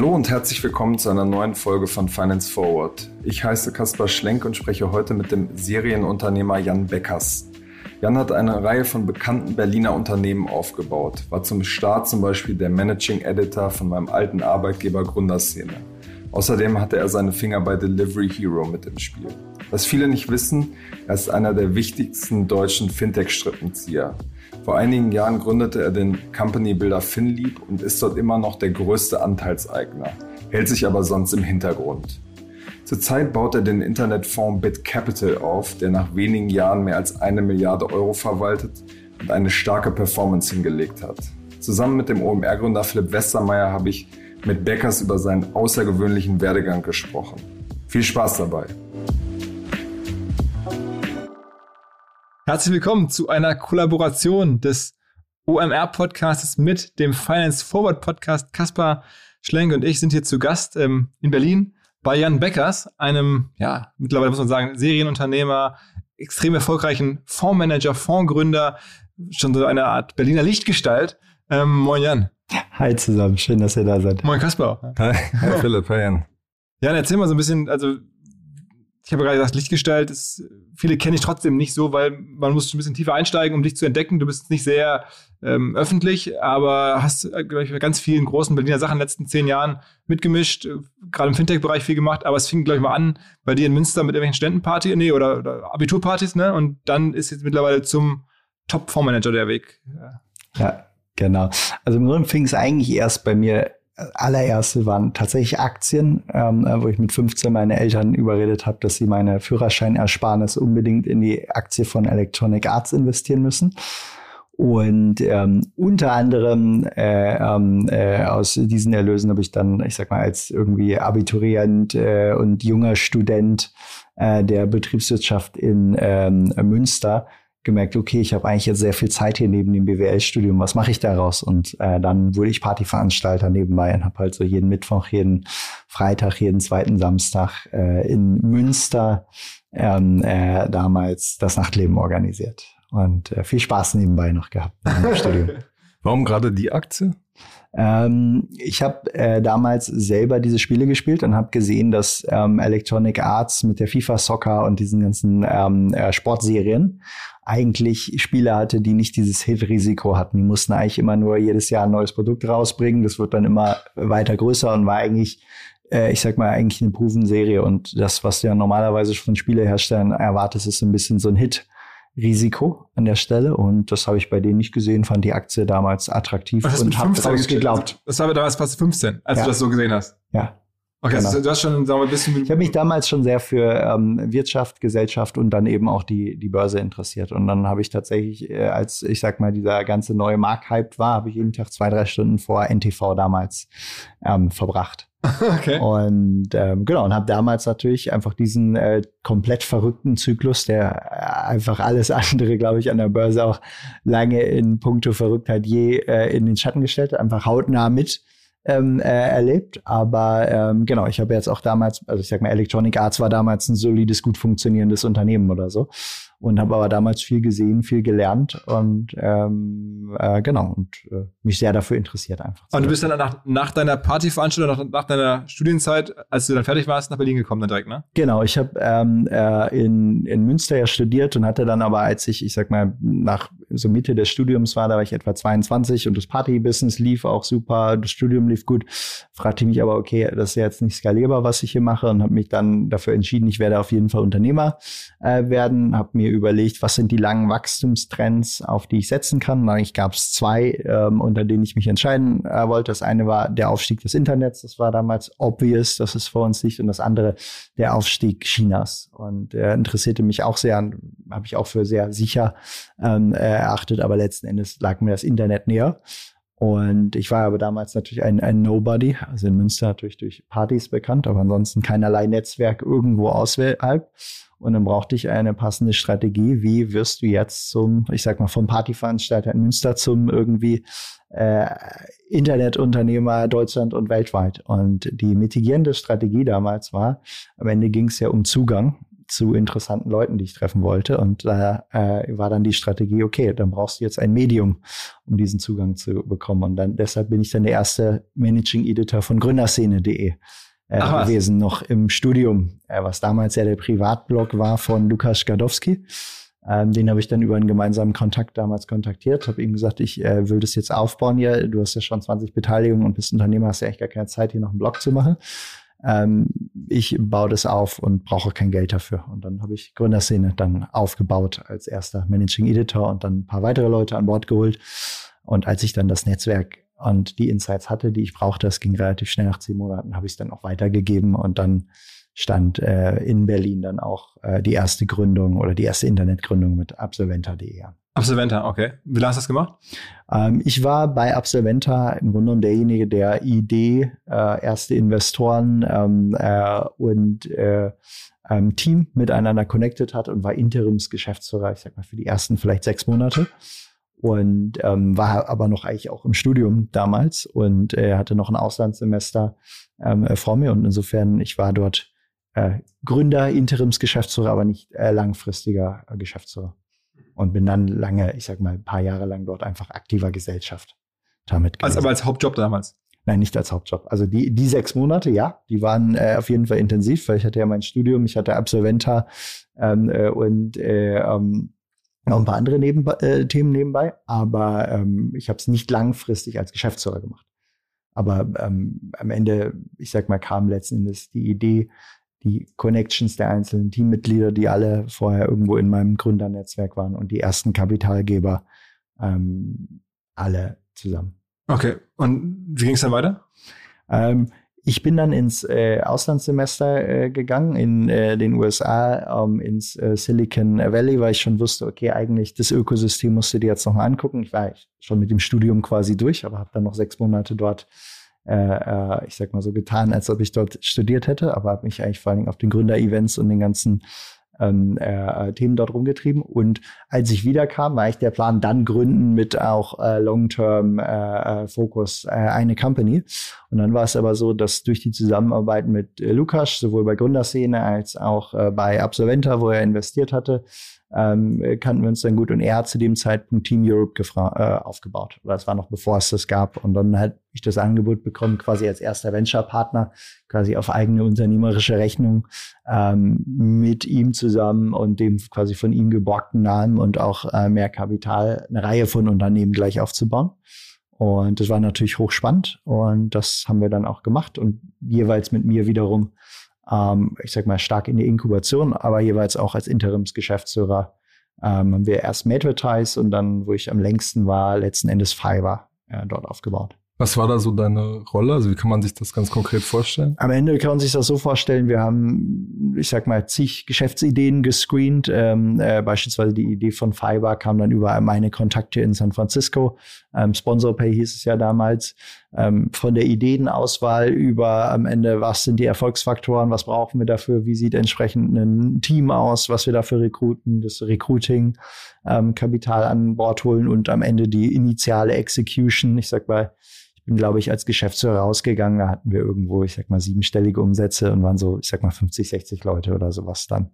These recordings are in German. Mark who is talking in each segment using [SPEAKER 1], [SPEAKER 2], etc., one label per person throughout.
[SPEAKER 1] Hallo und herzlich willkommen zu einer neuen Folge von Finance Forward. Ich heiße Kaspar Schlenk und spreche heute mit dem Serienunternehmer Jan Beckers. Jan hat eine Reihe von bekannten Berliner Unternehmen aufgebaut, war zum Start zum Beispiel der Managing Editor von meinem alten Arbeitgeber Gründerszene. Außerdem hatte er seine Finger bei Delivery Hero mit im Spiel. Was viele nicht wissen, er ist einer der wichtigsten deutschen Fintech-Strippenzieher. Vor einigen Jahren gründete er den Company Builder FinLeap und ist dort immer noch der größte Anteilseigner, hält sich aber sonst im Hintergrund. Zurzeit baut er den Internetfonds BitCapital auf, der nach wenigen Jahren mehr als eine Milliarde Euro verwaltet und eine starke Performance hingelegt hat. Zusammen mit dem OMR-Gründer Philipp Westermeier habe ich mit Beckers über seinen außergewöhnlichen Werdegang gesprochen. Viel Spaß dabei!
[SPEAKER 2] Herzlich willkommen zu einer Kollaboration des OMR-Podcasts mit dem Finance Forward Podcast. Kaspar Schlenk und ich sind hier zu Gast ähm, in Berlin bei Jan Beckers, einem, ja, mittlerweile muss man sagen, Serienunternehmer, extrem erfolgreichen Fondsmanager, Fondsgründer, schon so eine Art Berliner Lichtgestalt. Ähm, moin Jan.
[SPEAKER 3] Hi zusammen, schön, dass ihr da seid.
[SPEAKER 2] Moin Kaspar.
[SPEAKER 1] Hi, hi Philipp, hi Jan.
[SPEAKER 2] Jan, erzähl mal so ein bisschen, also ich habe gerade gesagt, Lichtgestalt ist, viele kenne ich trotzdem nicht so, weil man muss ein bisschen tiefer einsteigen, um dich zu entdecken. Du bist nicht sehr ähm, öffentlich, aber hast, äh, glaube ich, bei ganz vielen großen Berliner Sachen in den letzten zehn Jahren mitgemischt, äh, gerade im Fintech-Bereich viel gemacht, aber es fing, glaube ich, mal an bei dir in Münster mit irgendwelchen Ständenpartys, nee, oder, oder Abiturpartys, ne? Und dann ist jetzt mittlerweile zum Top-Fondsmanager der Weg.
[SPEAKER 3] Ja. ja, genau. Also im Grunde fing es eigentlich erst bei mir allererste waren tatsächlich Aktien, ähm, wo ich mit 15 meine Eltern überredet habe, dass sie meine Führerscheinersparnis unbedingt in die Aktie von Electronic Arts investieren müssen. Und ähm, unter anderem äh, ähm, äh, aus diesen Erlösen habe ich dann, ich sag mal, als irgendwie Abiturient äh, und junger Student äh, der Betriebswirtschaft in ähm, Münster gemerkt, okay, ich habe eigentlich jetzt sehr viel Zeit hier neben dem BWL-Studium, was mache ich daraus? Und äh, dann wurde ich Partyveranstalter nebenbei und habe halt so jeden Mittwoch, jeden Freitag, jeden zweiten Samstag äh, in Münster ähm, äh, damals das Nachtleben organisiert. Und äh, viel Spaß nebenbei noch gehabt im Studium.
[SPEAKER 1] Warum gerade die Aktie?
[SPEAKER 3] Ähm, ich habe äh, damals selber diese Spiele gespielt und habe gesehen, dass ähm, Electronic Arts mit der FIFA Soccer und diesen ganzen ähm, äh, Sportserien eigentlich Spiele hatte, die nicht dieses Hit-Risiko hatten. Die mussten eigentlich immer nur jedes Jahr ein neues Produkt rausbringen. Das wird dann immer weiter größer und war eigentlich äh, ich sag mal, eigentlich eine proven Serie. Und das, was du ja normalerweise von Spieleherstellern erwartest, ist ein bisschen so ein Hit. Risiko an der Stelle und das habe ich bei denen nicht gesehen, fand die Aktie damals attraktiv und habe
[SPEAKER 2] daraus geglaubt. Das war damals fast 15, als ja. du das so gesehen hast.
[SPEAKER 3] Ja.
[SPEAKER 2] Okay, genau. also du hast schon sagen wir, ein bisschen.
[SPEAKER 3] Ich habe mich damals schon sehr für ähm, Wirtschaft, Gesellschaft und dann eben auch die die Börse interessiert und dann habe ich tatsächlich, äh, als ich sag mal dieser ganze neue Markthype war, habe ich jeden Tag zwei drei Stunden vor NTV damals ähm, verbracht. Okay. Und ähm, genau, und habe damals natürlich einfach diesen äh, komplett verrückten Zyklus, der äh, einfach alles andere, glaube ich, an der Börse auch lange in puncto Verrücktheit je äh, in den Schatten gestellt, einfach hautnah mit ähm, äh, erlebt. Aber ähm, genau, ich habe jetzt auch damals, also ich sag mal, Electronic Arts war damals ein solides, gut funktionierendes Unternehmen oder so und habe aber damals viel gesehen, viel gelernt und ähm, äh, genau und äh, mich sehr dafür interessiert einfach.
[SPEAKER 2] Und du bist dann nach, nach deiner Partyveranstaltung, nach, nach deiner Studienzeit, als du dann fertig warst, nach Berlin gekommen dann direkt, ne?
[SPEAKER 3] Genau, ich habe ähm, äh, in, in Münster ja studiert und hatte dann aber, als ich, ich sag mal, nach so Mitte des Studiums war, da war ich etwa 22 und das Party-Business lief auch super, das Studium lief gut, fragte ich mich aber, okay, das ist ja jetzt nicht skalierbar, was ich hier mache und habe mich dann dafür entschieden, ich werde auf jeden Fall Unternehmer äh, werden, habe mir überlegt, was sind die langen Wachstumstrends, auf die ich setzen kann. Eigentlich gab es zwei, ähm, unter denen ich mich entscheiden äh, wollte. Das eine war der Aufstieg des Internets, das war damals obvious, dass es vor uns liegt, und das andere der Aufstieg Chinas. Und äh, interessierte mich auch sehr, habe ich auch für sehr sicher ähm, erachtet, aber letzten Endes lag mir das Internet näher. Und ich war aber damals natürlich ein, ein Nobody, also in Münster natürlich durch Partys bekannt, aber ansonsten keinerlei Netzwerk irgendwo außerhalb. Und dann brauchte ich eine passende Strategie. Wie wirst du jetzt zum, ich sag mal, vom Partyveranstalter in Münster zum irgendwie äh, Internetunternehmer Deutschland und weltweit? Und die mitigierende Strategie damals war, am Ende ging es ja um Zugang zu interessanten Leuten, die ich treffen wollte. Und da äh, war dann die Strategie, okay, dann brauchst du jetzt ein Medium, um diesen Zugang zu bekommen. Und dann deshalb bin ich dann der erste Managing Editor von Gründerszene.de äh, gewesen, noch im Studium, äh, was damals ja der Privatblog war von Lukas Gadowski. Ähm, den habe ich dann über einen gemeinsamen Kontakt damals kontaktiert, habe ihm gesagt, ich äh, will das jetzt aufbauen hier. Du hast ja schon 20 Beteiligungen und bist Unternehmer, hast ja echt gar keine Zeit, hier noch einen Blog zu machen. Ähm, ich baue das auf und brauche kein Geld dafür. Und dann habe ich Gründerszene dann aufgebaut als erster Managing Editor und dann ein paar weitere Leute an Bord geholt. Und als ich dann das Netzwerk und die Insights hatte, die ich brauchte, das ging relativ schnell nach zehn Monaten, habe ich es dann auch weitergegeben und dann stand äh, in Berlin dann auch äh, die erste Gründung oder die erste Internetgründung mit Absolventa.de.
[SPEAKER 2] Absolventa, okay. Wie lange hast du das gemacht?
[SPEAKER 3] Ähm, ich war bei Absolventa im Grunde genommen derjenige, der Idee, äh, erste Investoren ähm, äh, und äh, ähm, Team miteinander connected hat und war Interimsgeschäftsführer, ich sag mal, für die ersten vielleicht sechs Monate und ähm, war aber noch eigentlich auch im Studium damals und äh, hatte noch ein Auslandssemester ähm, vor mir und insofern ich war dort äh, Gründer, Interimsgeschäftsführer, aber nicht äh, langfristiger äh, Geschäftsführer. Und bin dann lange, ich sag mal, ein paar Jahre lang dort einfach aktiver Gesellschaft damit
[SPEAKER 2] Also aber als Hauptjob damals?
[SPEAKER 3] Nein, nicht als Hauptjob. Also die, die sechs Monate, ja, die waren äh, auf jeden Fall intensiv, weil ich hatte ja mein Studium, ich hatte Absolventa ähm, äh, und äh, ähm, noch ein paar andere Neben äh, Themen nebenbei, aber ähm, ich habe es nicht langfristig als Geschäftsführer gemacht. Aber ähm, am Ende, ich sag mal, kam letzten Endes die Idee, die Connections der einzelnen Teammitglieder, die alle vorher irgendwo in meinem Gründernetzwerk waren und die ersten Kapitalgeber, ähm, alle zusammen.
[SPEAKER 2] Okay, und wie ging es dann weiter?
[SPEAKER 3] Ähm, ich bin dann ins äh, Auslandssemester äh, gegangen in äh, den USA, ähm, ins äh, Silicon Valley, weil ich schon wusste, okay, eigentlich das Ökosystem musst du dir jetzt nochmal angucken. Ich war schon mit dem Studium quasi durch, aber habe dann noch sechs Monate dort äh, äh, ich sag mal so getan, als ob ich dort studiert hätte, aber habe mich eigentlich vor allen Dingen auf den Gründer-Events und den ganzen ähm, äh, Themen dort rumgetrieben. Und als ich wiederkam, war ich der Plan, dann gründen mit auch äh, Long-Term äh, äh, äh, eine Company. Und dann war es aber so, dass durch die Zusammenarbeit mit äh, Lukas, sowohl bei Gründerszene als auch äh, bei Absolventa, wo er investiert hatte, ähm, kannten wir uns dann gut und er hat zu dem Zeitpunkt Team Europe äh, aufgebaut. Oder das war noch bevor es das gab. Und dann hat ich das Angebot bekommen, quasi als erster Venture-Partner, quasi auf eigene unternehmerische Rechnung ähm, mit ihm zusammen und dem quasi von ihm geborgten Namen und auch äh, mehr Kapital eine Reihe von Unternehmen gleich aufzubauen. Und das war natürlich hochspannend und das haben wir dann auch gemacht und jeweils mit mir wiederum ähm, ich sag mal, stark in die Inkubation, aber jeweils auch als Interimsgeschäftsführer ähm, haben wir erst Madvertise und dann, wo ich am längsten war, letzten Endes Fiverr äh, dort aufgebaut.
[SPEAKER 1] Was war da so deine Rolle? Also wie kann man sich das ganz konkret vorstellen?
[SPEAKER 3] Am Ende kann man sich das so vorstellen, wir haben, ich sag mal, zig Geschäftsideen gescreent. Ähm, äh, beispielsweise die Idee von Fiber kam dann über meine Kontakte in San Francisco. Ähm, Sponsor Pay hieß es ja damals. Ähm, von der Ideenauswahl über am Ende, was sind die Erfolgsfaktoren, was brauchen wir dafür, wie sieht entsprechend ein Team aus, was wir dafür rekruten, das Recruiting, ähm, Kapital an Bord holen und am Ende die initiale Execution. Ich sag mal, bin, glaube ich, als Geschäftsführer rausgegangen. Da hatten wir irgendwo, ich sag mal, siebenstellige Umsätze und waren so, ich sag mal, 50, 60 Leute oder sowas dann.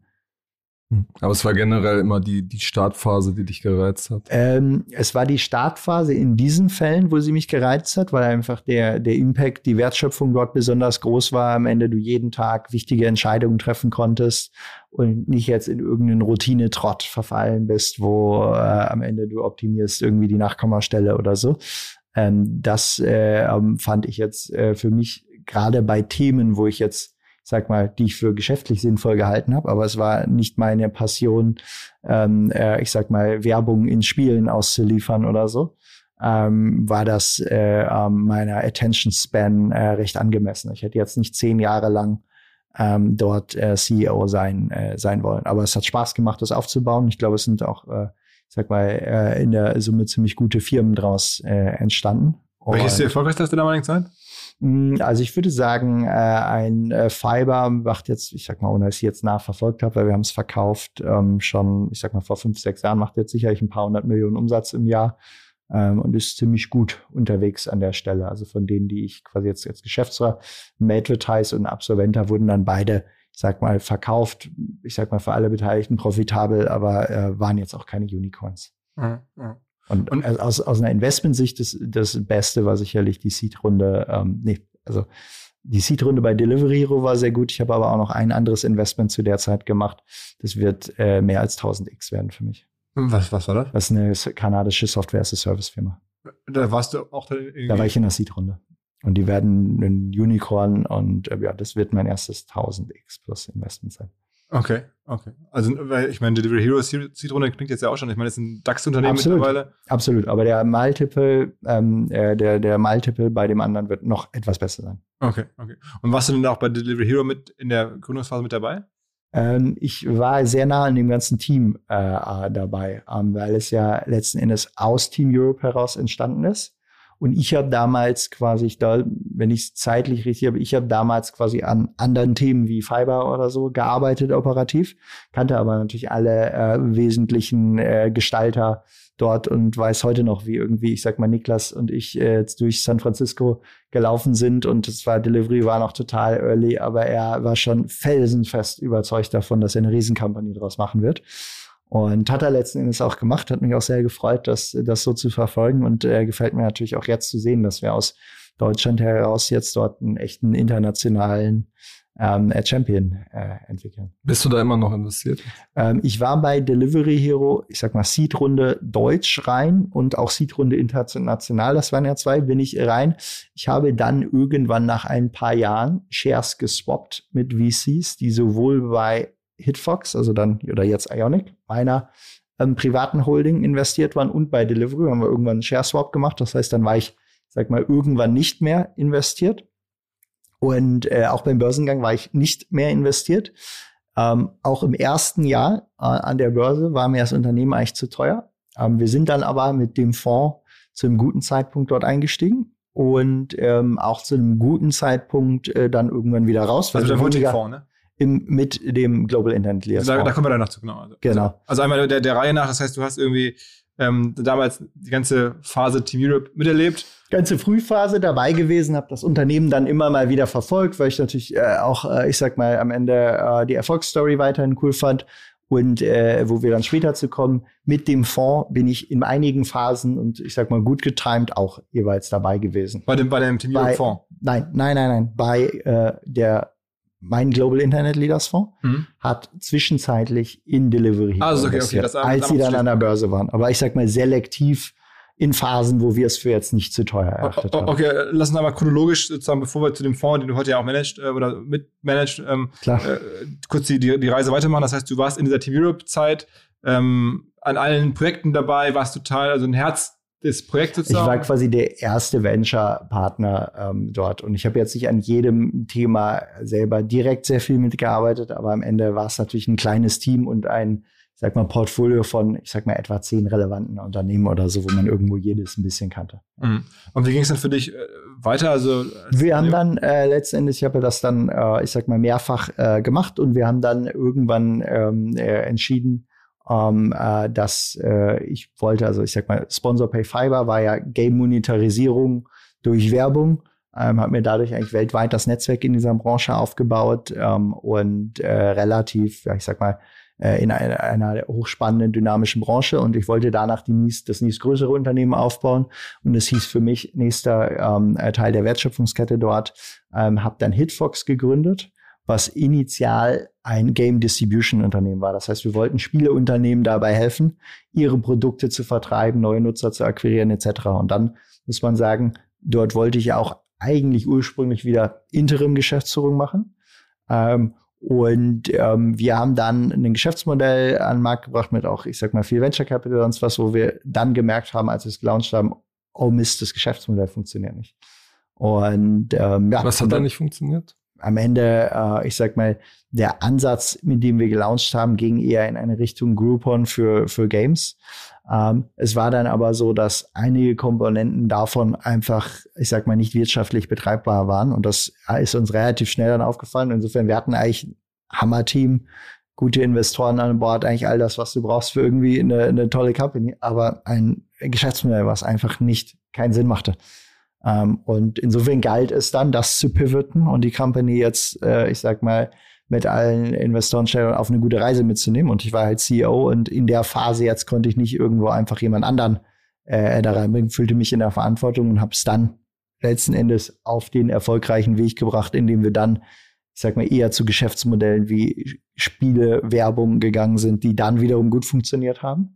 [SPEAKER 1] Hm. Aber es war generell immer die, die Startphase, die dich gereizt hat.
[SPEAKER 3] Ähm, es war die Startphase in diesen Fällen, wo sie mich gereizt hat, weil einfach der, der Impact, die Wertschöpfung dort besonders groß war. Am Ende du jeden Tag wichtige Entscheidungen treffen konntest und nicht jetzt in irgendeinen Routine-Trott verfallen bist, wo äh, am Ende du optimierst irgendwie die Nachkommastelle oder so, ähm, das äh, ähm, fand ich jetzt äh, für mich gerade bei Themen, wo ich jetzt sag mal, die ich für geschäftlich sinnvoll gehalten habe, aber es war nicht meine Passion, ähm, äh, ich sag mal, Werbung in Spielen auszuliefern oder so, ähm, war das äh, ähm, meiner Attention Span äh, recht angemessen. Ich hätte jetzt nicht zehn Jahre lang ähm, dort äh, CEO sein, äh, sein wollen. Aber es hat Spaß gemacht, das aufzubauen. Ich glaube, es sind auch äh, sag mal, äh, in der Summe ziemlich gute Firmen draus äh, entstanden.
[SPEAKER 2] Welches ist die erfolgreichste damaligen Zeit?
[SPEAKER 3] Hm, also ich würde sagen, äh, ein äh, Fiber macht jetzt, ich sag mal, ohne dass ich jetzt nachverfolgt habe, weil wir haben es verkauft, ähm, schon, ich sag mal, vor fünf, sechs Jahren macht jetzt sicherlich ein paar hundert Millionen Umsatz im Jahr ähm, und ist ziemlich gut unterwegs an der Stelle. Also von denen, die ich quasi jetzt als Geschäftsführer, Madvertise und Absolventa wurden dann beide sag mal, verkauft, ich sag mal, für alle Beteiligten profitabel, aber äh, waren jetzt auch keine Unicorns. Mhm. Und, und also aus, aus einer Investmentsicht das, das Beste war sicherlich die Seed-Runde, ähm, nee, also die Seed-Runde bei Delivery Hero war sehr gut. Ich habe aber auch noch ein anderes Investment zu der Zeit gemacht. Das wird äh, mehr als 1000x werden für mich.
[SPEAKER 2] Was, was war das?
[SPEAKER 3] Das ist eine kanadische Software-as-a-Service-Firma.
[SPEAKER 2] Da warst du auch da irgendwie?
[SPEAKER 3] Da war ich in der Seed-Runde. Und die werden ein Unicorn und äh, ja, das wird mein erstes 1000x plus Investment sein.
[SPEAKER 2] Okay, okay. Also, weil ich meine, Delivery Hero Seed-Runde klingt jetzt ja auch schon. Ich meine, das ist ein DAX-Unternehmen mittlerweile.
[SPEAKER 3] Absolut, aber der Multiple, ähm, äh, der, der Multiple bei dem anderen wird noch etwas besser sein.
[SPEAKER 2] Okay, okay. Und warst du denn auch bei Delivery Hero mit in der Gründungsphase mit dabei?
[SPEAKER 3] Ähm, ich war sehr nah an dem ganzen Team äh, dabei, ähm, weil es ja letzten Endes aus Team Europe heraus entstanden ist. Und ich habe damals quasi, ich da, wenn ich es zeitlich richtig habe, ich habe damals quasi an anderen Themen wie Fiber oder so gearbeitet operativ, kannte aber natürlich alle äh, wesentlichen äh, Gestalter dort und weiß heute noch, wie irgendwie, ich sag mal, Niklas und ich äh, jetzt durch San Francisco gelaufen sind und es war Delivery war noch total early, aber er war schon felsenfest überzeugt davon, dass er eine Riesenkampagne draus machen wird. Und hat er letzten Endes auch gemacht, hat mich auch sehr gefreut, das, das so zu verfolgen. Und äh, gefällt mir natürlich auch jetzt zu sehen, dass wir aus Deutschland heraus jetzt dort einen echten internationalen ähm, Champion äh, entwickeln.
[SPEAKER 1] Bist du da immer noch investiert?
[SPEAKER 3] Ähm, ich war bei Delivery Hero, ich sag mal Seed-Runde Deutsch rein und auch Seed-Runde international, das waren ja zwei, bin ich rein. Ich habe dann irgendwann nach ein paar Jahren Shares geswappt mit VCs, die sowohl bei Hitfox, also dann, oder jetzt Ionic, meiner ähm, privaten Holding investiert waren und bei Delivery haben wir irgendwann einen Share Swap gemacht. Das heißt, dann war ich, sag mal, irgendwann nicht mehr investiert. Und äh, auch beim Börsengang war ich nicht mehr investiert. Ähm, auch im ersten Jahr äh, an der Börse war mir das Unternehmen eigentlich zu teuer. Ähm, wir sind dann aber mit dem Fonds zu einem guten Zeitpunkt dort eingestiegen und ähm, auch zu einem guten Zeitpunkt äh, dann irgendwann wieder raus.
[SPEAKER 2] Also der Voting Fonds, ne?
[SPEAKER 3] Im, mit dem Global Internet Leaders.
[SPEAKER 2] Da, da kommen wir dann noch zu, genau.
[SPEAKER 3] Also, genau.
[SPEAKER 2] Also einmal der, der Reihe nach, das heißt, du hast irgendwie ähm, damals die ganze Phase Team Europe miterlebt.
[SPEAKER 3] Ganze Frühphase dabei gewesen, habe das Unternehmen dann immer mal wieder verfolgt, weil ich natürlich äh, auch, äh, ich sag mal, am Ende äh, die Erfolgsstory weiterhin cool fand. Und äh, wo wir dann später zu kommen, mit dem Fonds bin ich in einigen Phasen und ich sag mal gut getimed auch jeweils dabei gewesen.
[SPEAKER 2] Bei dem, bei dem Team Europe Fonds?
[SPEAKER 3] Nein, nein, nein, nein. Bei äh, der mein Global Internet Leaders Fonds mhm. hat zwischenzeitlich in Delivery
[SPEAKER 2] also, okay, okay,
[SPEAKER 3] das, als sie dann an der Börse waren. Aber ich sag mal selektiv in Phasen, wo wir es für jetzt nicht zu teuer erachtet haben.
[SPEAKER 2] Okay, lass uns einmal chronologisch sozusagen, bevor wir zu dem Fonds, den du heute ja auch managst äh, oder mitmanagst, ähm, Klar. Äh, kurz die, die, die Reise weitermachen. Das heißt, du warst in dieser Team Europe Zeit ähm, an allen Projekten dabei, warst total, also ein Herz das Projekt
[SPEAKER 3] sozusagen? Ich war quasi der erste Venture-Partner ähm, dort und ich habe jetzt nicht an jedem Thema selber direkt sehr viel mitgearbeitet, aber am Ende war es natürlich ein kleines Team und ein, ich sag mal, Portfolio von, ich sag mal, etwa zehn relevanten Unternehmen oder so, wo man irgendwo jedes ein bisschen kannte.
[SPEAKER 2] Mhm. Und wie ging es dann für dich äh, weiter? Also
[SPEAKER 3] wir haben dann äh, letztendlich, ich habe das dann, äh, ich sag mal, mehrfach äh, gemacht und wir haben dann irgendwann ähm, äh, entschieden, ähm, äh, dass äh, ich wollte, also ich sag mal, Sponsor Pay Fiber war ja Game-Monetarisierung durch Werbung. Ähm, habe mir dadurch eigentlich weltweit das Netzwerk in dieser Branche aufgebaut ähm, und äh, relativ, ja, ich sag mal, äh, in einer, einer hochspannenden, dynamischen Branche. Und ich wollte danach die nächst, das nächstgrößere Unternehmen aufbauen. Und es hieß für mich nächster ähm, Teil der Wertschöpfungskette dort, ähm, habe dann Hitfox gegründet was initial ein Game Distribution Unternehmen war. Das heißt, wir wollten Spieleunternehmen dabei helfen, ihre Produkte zu vertreiben, neue Nutzer zu akquirieren etc. Und dann muss man sagen, dort wollte ich auch eigentlich ursprünglich wieder Interim-Geschäftsführung machen. Ähm, und ähm, wir haben dann ein Geschäftsmodell an den Markt gebracht mit auch, ich sag mal, viel Venture Capital und was, wo wir dann gemerkt haben, als wir es gelauncht haben, oh Mist, das Geschäftsmodell funktioniert nicht. Und ähm,
[SPEAKER 1] ja. Was hat da nicht funktioniert?
[SPEAKER 3] Am Ende, äh, ich sag mal, der Ansatz, mit dem wir gelauncht haben, ging eher in eine Richtung Groupon für, für Games. Ähm, es war dann aber so, dass einige Komponenten davon einfach, ich sag mal, nicht wirtschaftlich betreibbar waren. Und das ist uns relativ schnell dann aufgefallen. Insofern, wir hatten eigentlich ein Hammer-Team, gute Investoren an Bord, eigentlich all das, was du brauchst für irgendwie eine, eine tolle Company. Aber ein Geschäftsmodell, was einfach nicht keinen Sinn machte. Ähm, und insofern galt es dann, das zu pivoten und die Company jetzt, äh, ich sag mal, mit allen Investoren auf eine gute Reise mitzunehmen. Und ich war halt CEO und in der Phase jetzt konnte ich nicht irgendwo einfach jemand anderen äh, da reinbringen, fühlte mich in der Verantwortung und habe es dann letzten Endes auf den erfolgreichen Weg gebracht, indem wir dann, ich sag mal, eher zu Geschäftsmodellen wie Spiele, Werbung gegangen sind, die dann wiederum gut funktioniert haben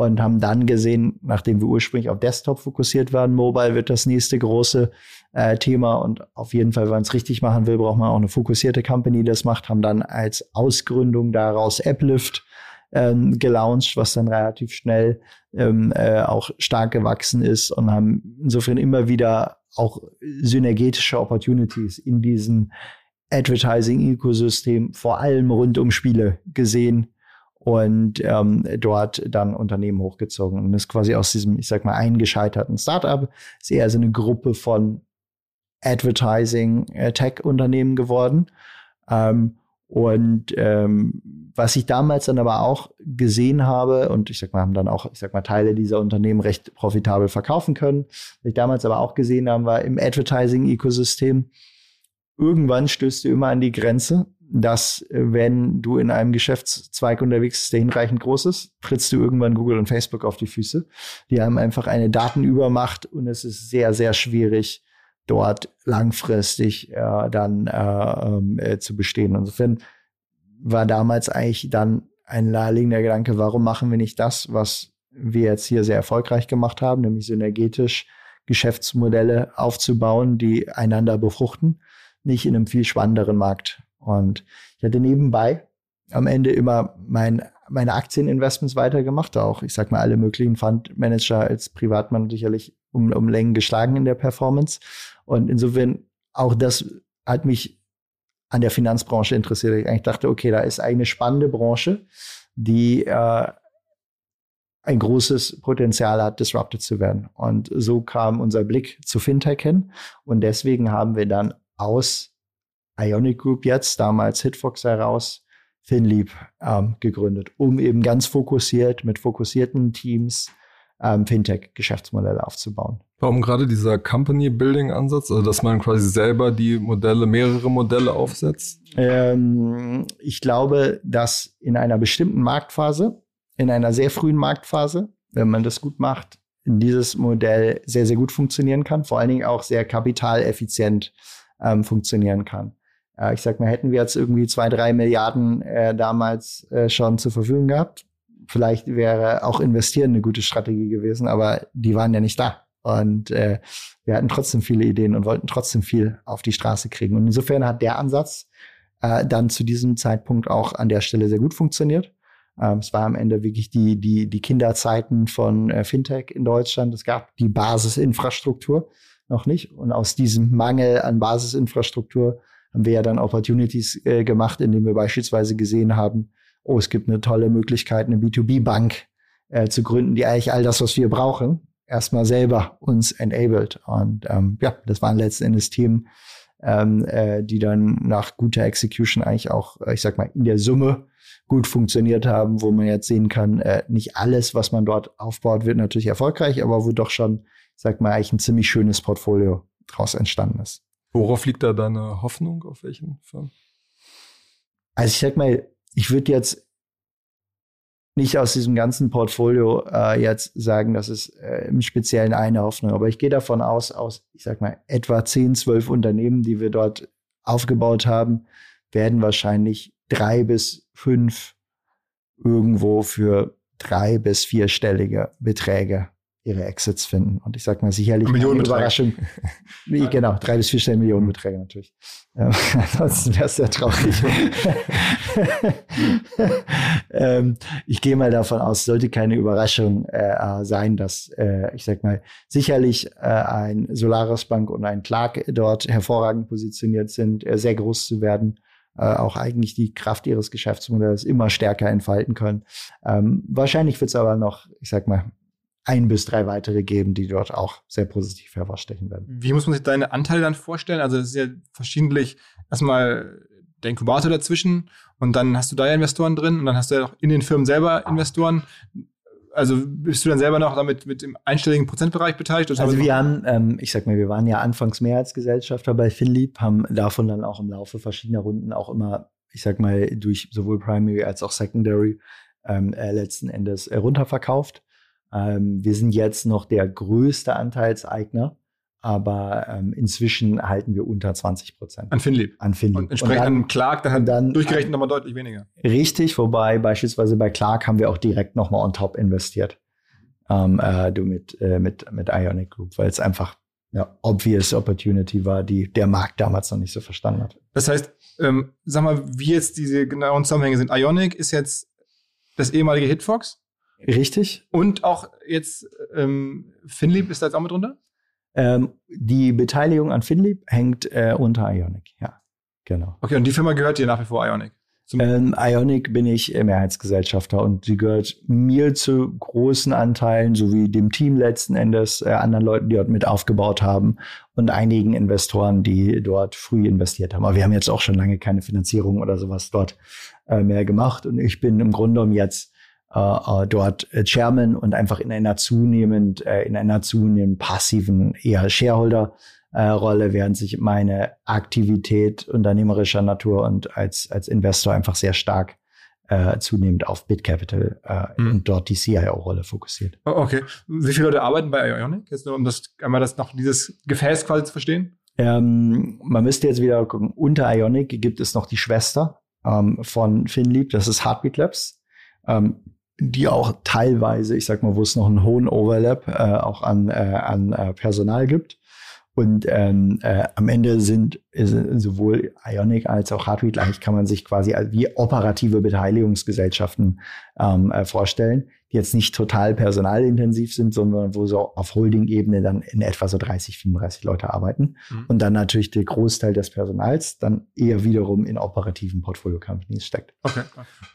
[SPEAKER 3] und haben dann gesehen, nachdem wir ursprünglich auf Desktop fokussiert waren, Mobile wird das nächste große äh, Thema und auf jeden Fall, wenn man es richtig machen will, braucht man auch eine fokussierte Company, die das macht, haben dann als Ausgründung daraus Applift ähm, gelauncht, was dann relativ schnell ähm, äh, auch stark gewachsen ist und haben insofern immer wieder auch synergetische Opportunities in diesem Advertising-Ökosystem, vor allem rund um Spiele gesehen und ähm, dort dann Unternehmen hochgezogen. Und ist quasi aus diesem, ich sag mal, eingescheiterten Startup ist eher so eine Gruppe von Advertising-Tech-Unternehmen äh, geworden. Ähm, und ähm, was ich damals dann aber auch gesehen habe, und ich sag mal, haben dann auch, ich sag mal, Teile dieser Unternehmen recht profitabel verkaufen können. Was ich damals aber auch gesehen habe, war im Advertising-Ökosystem, irgendwann stößt du immer an die Grenze, dass wenn du in einem Geschäftszweig unterwegs bist, der hinreichend groß ist, trittst du irgendwann Google und Facebook auf die Füße. Die haben einfach eine Datenübermacht und es ist sehr, sehr schwierig, dort langfristig äh, dann äh, ähm, äh, zu bestehen. Insofern war damals eigentlich dann ein naheliegender Gedanke, warum machen wir nicht das, was wir jetzt hier sehr erfolgreich gemacht haben, nämlich synergetisch Geschäftsmodelle aufzubauen, die einander befruchten, nicht in einem viel spannenderen Markt. Und ich hatte nebenbei am Ende immer mein, meine Aktieninvestments weitergemacht, auch ich sag mal alle möglichen Fundmanager als Privatmann sicherlich um, um Längen geschlagen in der Performance. Und insofern auch das hat mich an der Finanzbranche interessiert. Ich dachte, okay, da ist eine spannende Branche, die äh, ein großes Potenzial hat, disrupted zu werden. Und so kam unser Blick zu Fintech hin. Und deswegen haben wir dann aus Ionic Group jetzt, damals Hitfox heraus, FinLeap ähm, gegründet, um eben ganz fokussiert mit fokussierten Teams ähm, Fintech-Geschäftsmodelle aufzubauen.
[SPEAKER 1] Warum gerade dieser Company-Building-Ansatz, also dass man quasi selber die Modelle, mehrere Modelle aufsetzt?
[SPEAKER 3] Ähm, ich glaube, dass in einer bestimmten Marktphase, in einer sehr frühen Marktphase, wenn man das gut macht, dieses Modell sehr, sehr gut funktionieren kann, vor allen Dingen auch sehr kapitaleffizient ähm, funktionieren kann. Äh, ich sag mal, hätten wir jetzt irgendwie zwei, drei Milliarden äh, damals äh, schon zur Verfügung gehabt, vielleicht wäre auch investieren eine gute Strategie gewesen, aber die waren ja nicht da. Und äh, wir hatten trotzdem viele Ideen und wollten trotzdem viel auf die Straße kriegen. Und insofern hat der Ansatz äh, dann zu diesem Zeitpunkt auch an der Stelle sehr gut funktioniert. Ähm, es war am Ende wirklich die, die, die Kinderzeiten von äh, Fintech in Deutschland. Es gab die Basisinfrastruktur noch nicht. Und aus diesem Mangel an Basisinfrastruktur haben wir ja dann Opportunities äh, gemacht, indem wir beispielsweise gesehen haben, oh, es gibt eine tolle Möglichkeit, eine B2B-Bank äh, zu gründen, die eigentlich all das, was wir brauchen, erstmal selber uns enabled. Und ähm, ja, das waren letzten Endes Themen, ähm, äh, die dann nach guter Execution eigentlich auch, äh, ich sag mal, in der Summe gut funktioniert haben, wo man jetzt sehen kann, äh, nicht alles, was man dort aufbaut, wird natürlich erfolgreich, aber wo doch schon, sag mal, eigentlich ein ziemlich schönes Portfolio draus entstanden ist.
[SPEAKER 1] Worauf liegt da deine Hoffnung? Auf welchen Firmen?
[SPEAKER 3] Also ich sag mal, ich würde jetzt nicht aus diesem ganzen Portfolio äh, jetzt sagen, dass es äh, im Speziellen eine Hoffnung, aber ich gehe davon aus, aus, ich sag mal, etwa 10, 12 Unternehmen, die wir dort aufgebaut haben, werden wahrscheinlich drei bis fünf irgendwo für drei bis vierstellige Beträge ihre Exits finden. Und ich sag mal sicherlich
[SPEAKER 1] eine Überraschung.
[SPEAKER 3] Wie, genau, drei bis vier Stellen Millionenbeträge natürlich. Ähm, ansonsten wäre es sehr traurig. ähm, ich gehe mal davon aus, sollte keine Überraschung äh, sein, dass äh, ich sag mal sicherlich äh, ein Solaris Bank und ein Clark dort hervorragend positioniert sind, äh, sehr groß zu werden. Äh, auch eigentlich die Kraft ihres Geschäftsmodells immer stärker entfalten können. Ähm, wahrscheinlich wird es aber noch, ich sag mal, ein bis drei weitere geben, die dort auch sehr positiv hervorstechen werden.
[SPEAKER 2] Wie muss man sich deine Anteile dann vorstellen? Also es ist ja verschiedentlich erstmal der Inkubator dazwischen und dann hast du da ja Investoren drin und dann hast du ja auch in den Firmen selber Investoren. Also bist du dann selber noch damit mit dem einstelligen Prozentbereich beteiligt?
[SPEAKER 3] Also wir haben, ähm, ich sag mal, wir waren ja anfangs Mehrheitsgesellschafter bei Finlieb, haben davon dann auch im Laufe verschiedener Runden auch immer ich sag mal, durch sowohl Primary als auch Secondary ähm, äh, letzten Endes äh, runterverkauft. Ähm, wir sind jetzt noch der größte Anteilseigner, aber ähm, inzwischen halten wir unter 20 Prozent.
[SPEAKER 2] An Finlieb.
[SPEAKER 3] An Finlieb.
[SPEAKER 2] Und entsprechend an Clark, da hat
[SPEAKER 3] dann,
[SPEAKER 2] durchgerechnet nochmal deutlich weniger.
[SPEAKER 3] Richtig, wobei beispielsweise bei Clark haben wir auch direkt nochmal on top investiert. Ähm, äh, du mit, äh, mit, mit Ionic Group, weil es einfach ja, obvious Opportunity war, die der Markt damals noch nicht so verstanden hat.
[SPEAKER 2] Das heißt, ähm, sag mal, wie jetzt diese genauen Zusammenhänge sind. Ionic ist jetzt das ehemalige Hitfox.
[SPEAKER 3] Richtig.
[SPEAKER 2] Und auch jetzt ähm, Finlieb ist da jetzt auch mit drunter?
[SPEAKER 3] Ähm, die Beteiligung an Finlieb hängt äh, unter Ionic, ja. Genau.
[SPEAKER 2] Okay, und die Firma gehört dir nach wie vor Ionic?
[SPEAKER 3] Ähm, Ionic bin ich Mehrheitsgesellschafter und sie gehört mir zu großen Anteilen, sowie dem Team letzten Endes, äh, anderen Leuten, die dort mit aufgebaut haben und einigen Investoren, die dort früh investiert haben. Aber wir haben jetzt auch schon lange keine Finanzierung oder sowas dort äh, mehr gemacht und ich bin im Grunde genommen jetzt äh, äh dort äh, Chairman und einfach in einer zunehmend, äh, in einer zunehmend passiven eher Shareholder äh, Rolle, während sich meine Aktivität unternehmerischer Natur und als, als Investor einfach sehr stark äh, zunehmend auf BitCapital äh, mhm. und dort die CIO-Rolle fokussiert.
[SPEAKER 2] Oh, okay. Wie viele Leute arbeiten bei Ionic? Jetzt nur um das einmal das noch dieses Gefäß quasi zu verstehen?
[SPEAKER 3] Ähm, man müsste jetzt wieder gucken, unter Ionic gibt es noch die Schwester ähm, von Finlieb, das ist Heartbeat Labs. Ähm, die auch teilweise, ich sag mal, wo es noch einen hohen Overlap äh, auch an, äh, an äh, Personal gibt. Und ähm, äh, am Ende sind äh, sowohl Ionic als auch Heartbeat eigentlich kann man sich quasi wie operative Beteiligungsgesellschaften ähm, äh, vorstellen jetzt nicht total personalintensiv sind, sondern wo so auf Holding-Ebene dann in etwa so 30, 35 Leute arbeiten. Mhm. Und dann natürlich der Großteil des Personals dann eher wiederum in operativen Portfolio-Companies steckt.
[SPEAKER 1] Okay.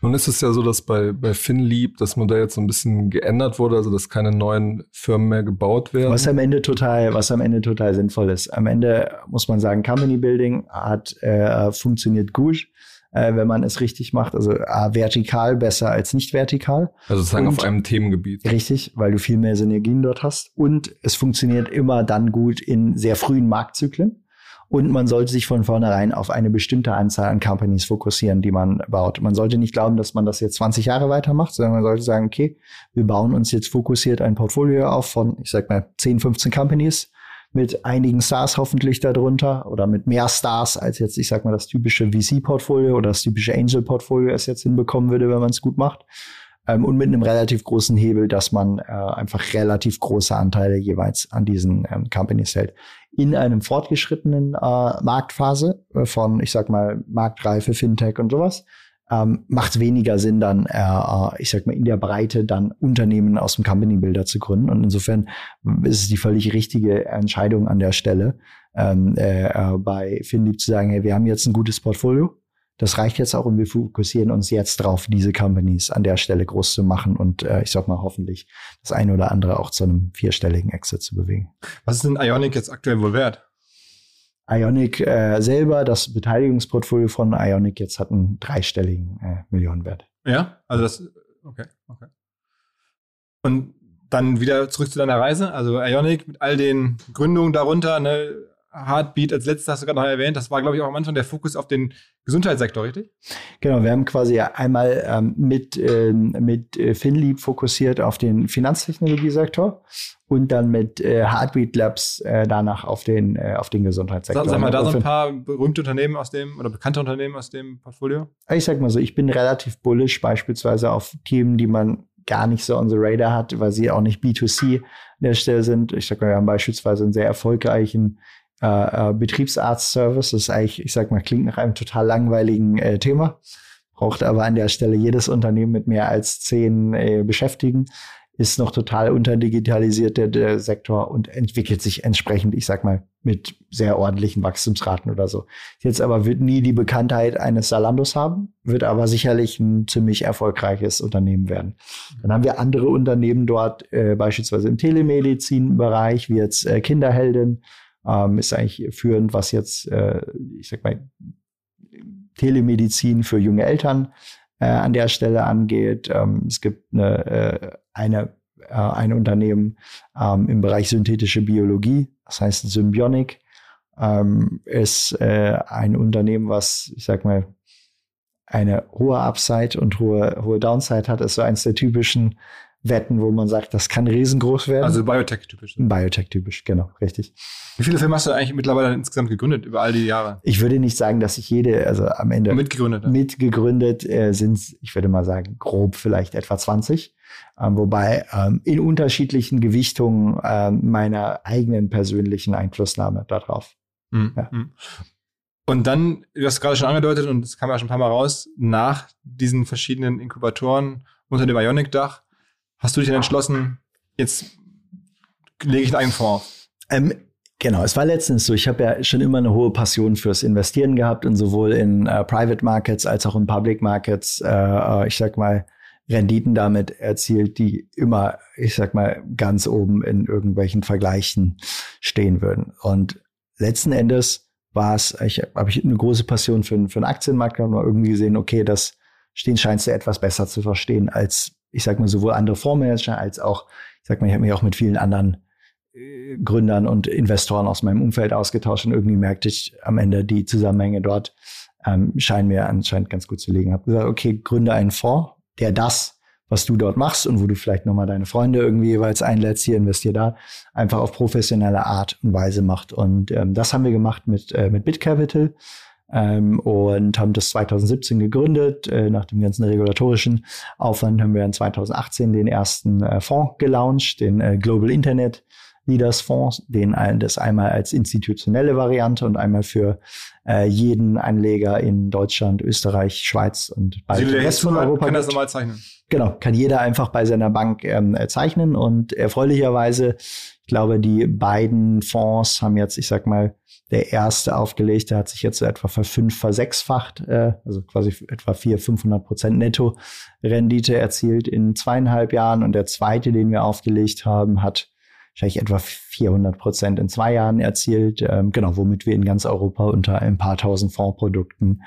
[SPEAKER 1] Nun ist es ja so, dass bei, bei FinLeap das Modell jetzt so ein bisschen geändert wurde, also dass keine neuen Firmen mehr gebaut werden.
[SPEAKER 3] Was am Ende total, was am Ende total sinnvoll ist. Am Ende muss man sagen, Company Building hat äh, funktioniert gut äh, wenn man es richtig macht. Also A, vertikal besser als nicht vertikal.
[SPEAKER 1] Also sozusagen und, auf einem Themengebiet.
[SPEAKER 3] Richtig, weil du viel mehr Synergien dort hast. Und es funktioniert immer dann gut in sehr frühen Marktzyklen. Und man sollte sich von vornherein auf eine bestimmte Anzahl an Companies fokussieren, die man baut. Man sollte nicht glauben, dass man das jetzt 20 Jahre weitermacht, sondern man sollte sagen, okay, wir bauen uns jetzt fokussiert ein Portfolio auf von, ich sag mal, 10, 15 Companies mit einigen Stars hoffentlich darunter oder mit mehr Stars als jetzt, ich sag mal, das typische VC-Portfolio oder das typische Angel-Portfolio es jetzt hinbekommen würde, wenn man es gut macht. Ähm, und mit einem relativ großen Hebel, dass man äh, einfach relativ große Anteile jeweils an diesen ähm, Companies hält. In einem fortgeschrittenen äh, Marktphase äh, von, ich sag mal, Marktreife, Fintech und sowas, ähm, macht weniger Sinn, dann, äh, äh, ich sag mal, in der Breite dann Unternehmen aus dem Company Builder zu gründen. Und insofern ist es die völlig richtige Entscheidung an der Stelle, ähm, äh, äh, bei Finlieb zu sagen, hey, wir haben jetzt ein gutes Portfolio. Das reicht jetzt auch und wir fokussieren uns jetzt drauf, diese Companies an der Stelle groß zu machen und äh, ich sag mal hoffentlich das eine oder andere auch zu einem vierstelligen Exit zu bewegen.
[SPEAKER 2] Was ist denn Ionic jetzt aktuell wohl wert?
[SPEAKER 3] Ionic äh, selber, das Beteiligungsportfolio von Ionic jetzt hat einen dreistelligen äh, Millionenwert.
[SPEAKER 2] Ja, also das, okay, okay. Und dann wieder zurück zu deiner Reise, also Ionic mit all den Gründungen darunter, ne, Heartbeat als letztes hast du gerade noch erwähnt. Das war, glaube ich, auch am Anfang der Fokus auf den Gesundheitssektor, richtig?
[SPEAKER 3] Genau, wir haben quasi einmal ähm, mit, ähm, mit äh, Finlieb fokussiert auf den Finanztechnologiesektor und dann mit äh, Heartbeat Labs äh, danach auf den, äh, auf den Gesundheitssektor.
[SPEAKER 2] Sag, sag mal, da so ein paar berühmte Unternehmen aus dem oder bekannte Unternehmen aus dem Portfolio?
[SPEAKER 3] Ich sag mal so, ich bin relativ bullish beispielsweise auf Themen, die man gar nicht so on the radar hat, weil sie auch nicht B2C an der Stelle sind. Ich sag mal, wir haben beispielsweise einen sehr erfolgreichen äh, äh, Betriebsarzt-Service. Das ist eigentlich, ich sag mal, klingt nach einem total langweiligen äh, Thema. Braucht aber an der Stelle jedes Unternehmen mit mehr als zehn äh, Beschäftigten ist noch total unterdigitalisiert, der, der Sektor, und entwickelt sich entsprechend, ich sag mal, mit sehr ordentlichen Wachstumsraten oder so. Jetzt aber wird nie die Bekanntheit eines Salandos haben, wird aber sicherlich ein ziemlich erfolgreiches Unternehmen werden. Dann haben wir andere Unternehmen dort, äh, beispielsweise im Telemedizinbereich, wie jetzt äh, Kinderheldin, ähm, ist eigentlich führend, was jetzt, äh, ich sag mal, Telemedizin für junge Eltern äh, an der Stelle angeht. Ähm, es gibt eine, äh, eine äh, ein Unternehmen ähm, im Bereich synthetische Biologie, das heißt Symbionic, ähm, ist äh, ein Unternehmen, was, ich sag mal, eine hohe Upside und hohe, hohe Downside hat, ist so eins der typischen Wetten, wo man sagt, das kann riesengroß werden.
[SPEAKER 2] Also Biotech-typisch.
[SPEAKER 3] Biotech-typisch, genau, richtig.
[SPEAKER 2] Wie viele Firmen hast du eigentlich mittlerweile insgesamt gegründet über all die Jahre?
[SPEAKER 3] Ich würde nicht sagen, dass ich jede, also am Ende
[SPEAKER 2] mitgegründet, ja.
[SPEAKER 3] mitgegründet äh, sind, ich würde mal sagen, grob vielleicht etwa 20. Ähm, wobei ähm, in unterschiedlichen Gewichtungen äh, meiner eigenen persönlichen Einflussnahme darauf.
[SPEAKER 2] Mhm. Ja. Mhm. Und dann, du hast gerade schon angedeutet, und das kam ja schon ein paar Mal raus, nach diesen verschiedenen Inkubatoren unter dem Ionic-Dach, hast du dich dann entschlossen, jetzt lege ich einen auf?
[SPEAKER 3] Ähm, genau, es war letztens so, ich habe ja schon immer eine hohe Passion fürs Investieren gehabt und sowohl in äh, Private Markets als auch in Public Markets, äh, äh, ich sag mal, Renditen damit erzielt, die immer, ich sag mal, ganz oben in irgendwelchen Vergleichen stehen würden. Und letzten Endes war es, ich habe ich eine große Passion für, für den Aktienmarkt und irgendwie gesehen, okay, das stehen scheinst du etwas besser zu verstehen als ich sag mal, sowohl andere Fondsmanager als auch, ich sag mal, ich habe mich auch mit vielen anderen äh, Gründern und Investoren aus meinem Umfeld ausgetauscht und irgendwie merkte ich am Ende die Zusammenhänge dort ähm, scheinen mir anscheinend ganz gut zu liegen. Habe gesagt, okay, gründe einen Fonds, der das, was du dort machst und wo du vielleicht nochmal deine Freunde irgendwie jeweils einlädst, hier investier da, einfach auf professionelle Art und Weise macht. Und ähm, das haben wir gemacht mit, äh, mit BitCapital ähm, und haben das 2017 gegründet. Äh, nach dem ganzen regulatorischen Aufwand haben wir in 2018 den ersten äh, Fonds gelauncht, den äh, Global Internet Leaders Fonds, den das einmal als institutionelle Variante und einmal für äh, jeden Anleger in Deutschland, Österreich, Schweiz und
[SPEAKER 2] bei also Rest von Europa kann das normal zeichnen.
[SPEAKER 3] Genau, kann jeder einfach bei seiner Bank ähm, zeichnen und erfreulicherweise, ich glaube, die beiden Fonds haben jetzt, ich sag mal, der erste aufgelegte hat sich jetzt so etwa verfünf, versechsfacht, äh, also quasi etwa vier, 500 Prozent Netto-Rendite erzielt in zweieinhalb Jahren. Und der zweite, den wir aufgelegt haben, hat wahrscheinlich etwa 400 Prozent in zwei Jahren erzielt. Ähm, genau, womit wir in ganz Europa unter ein paar tausend Fondsprodukten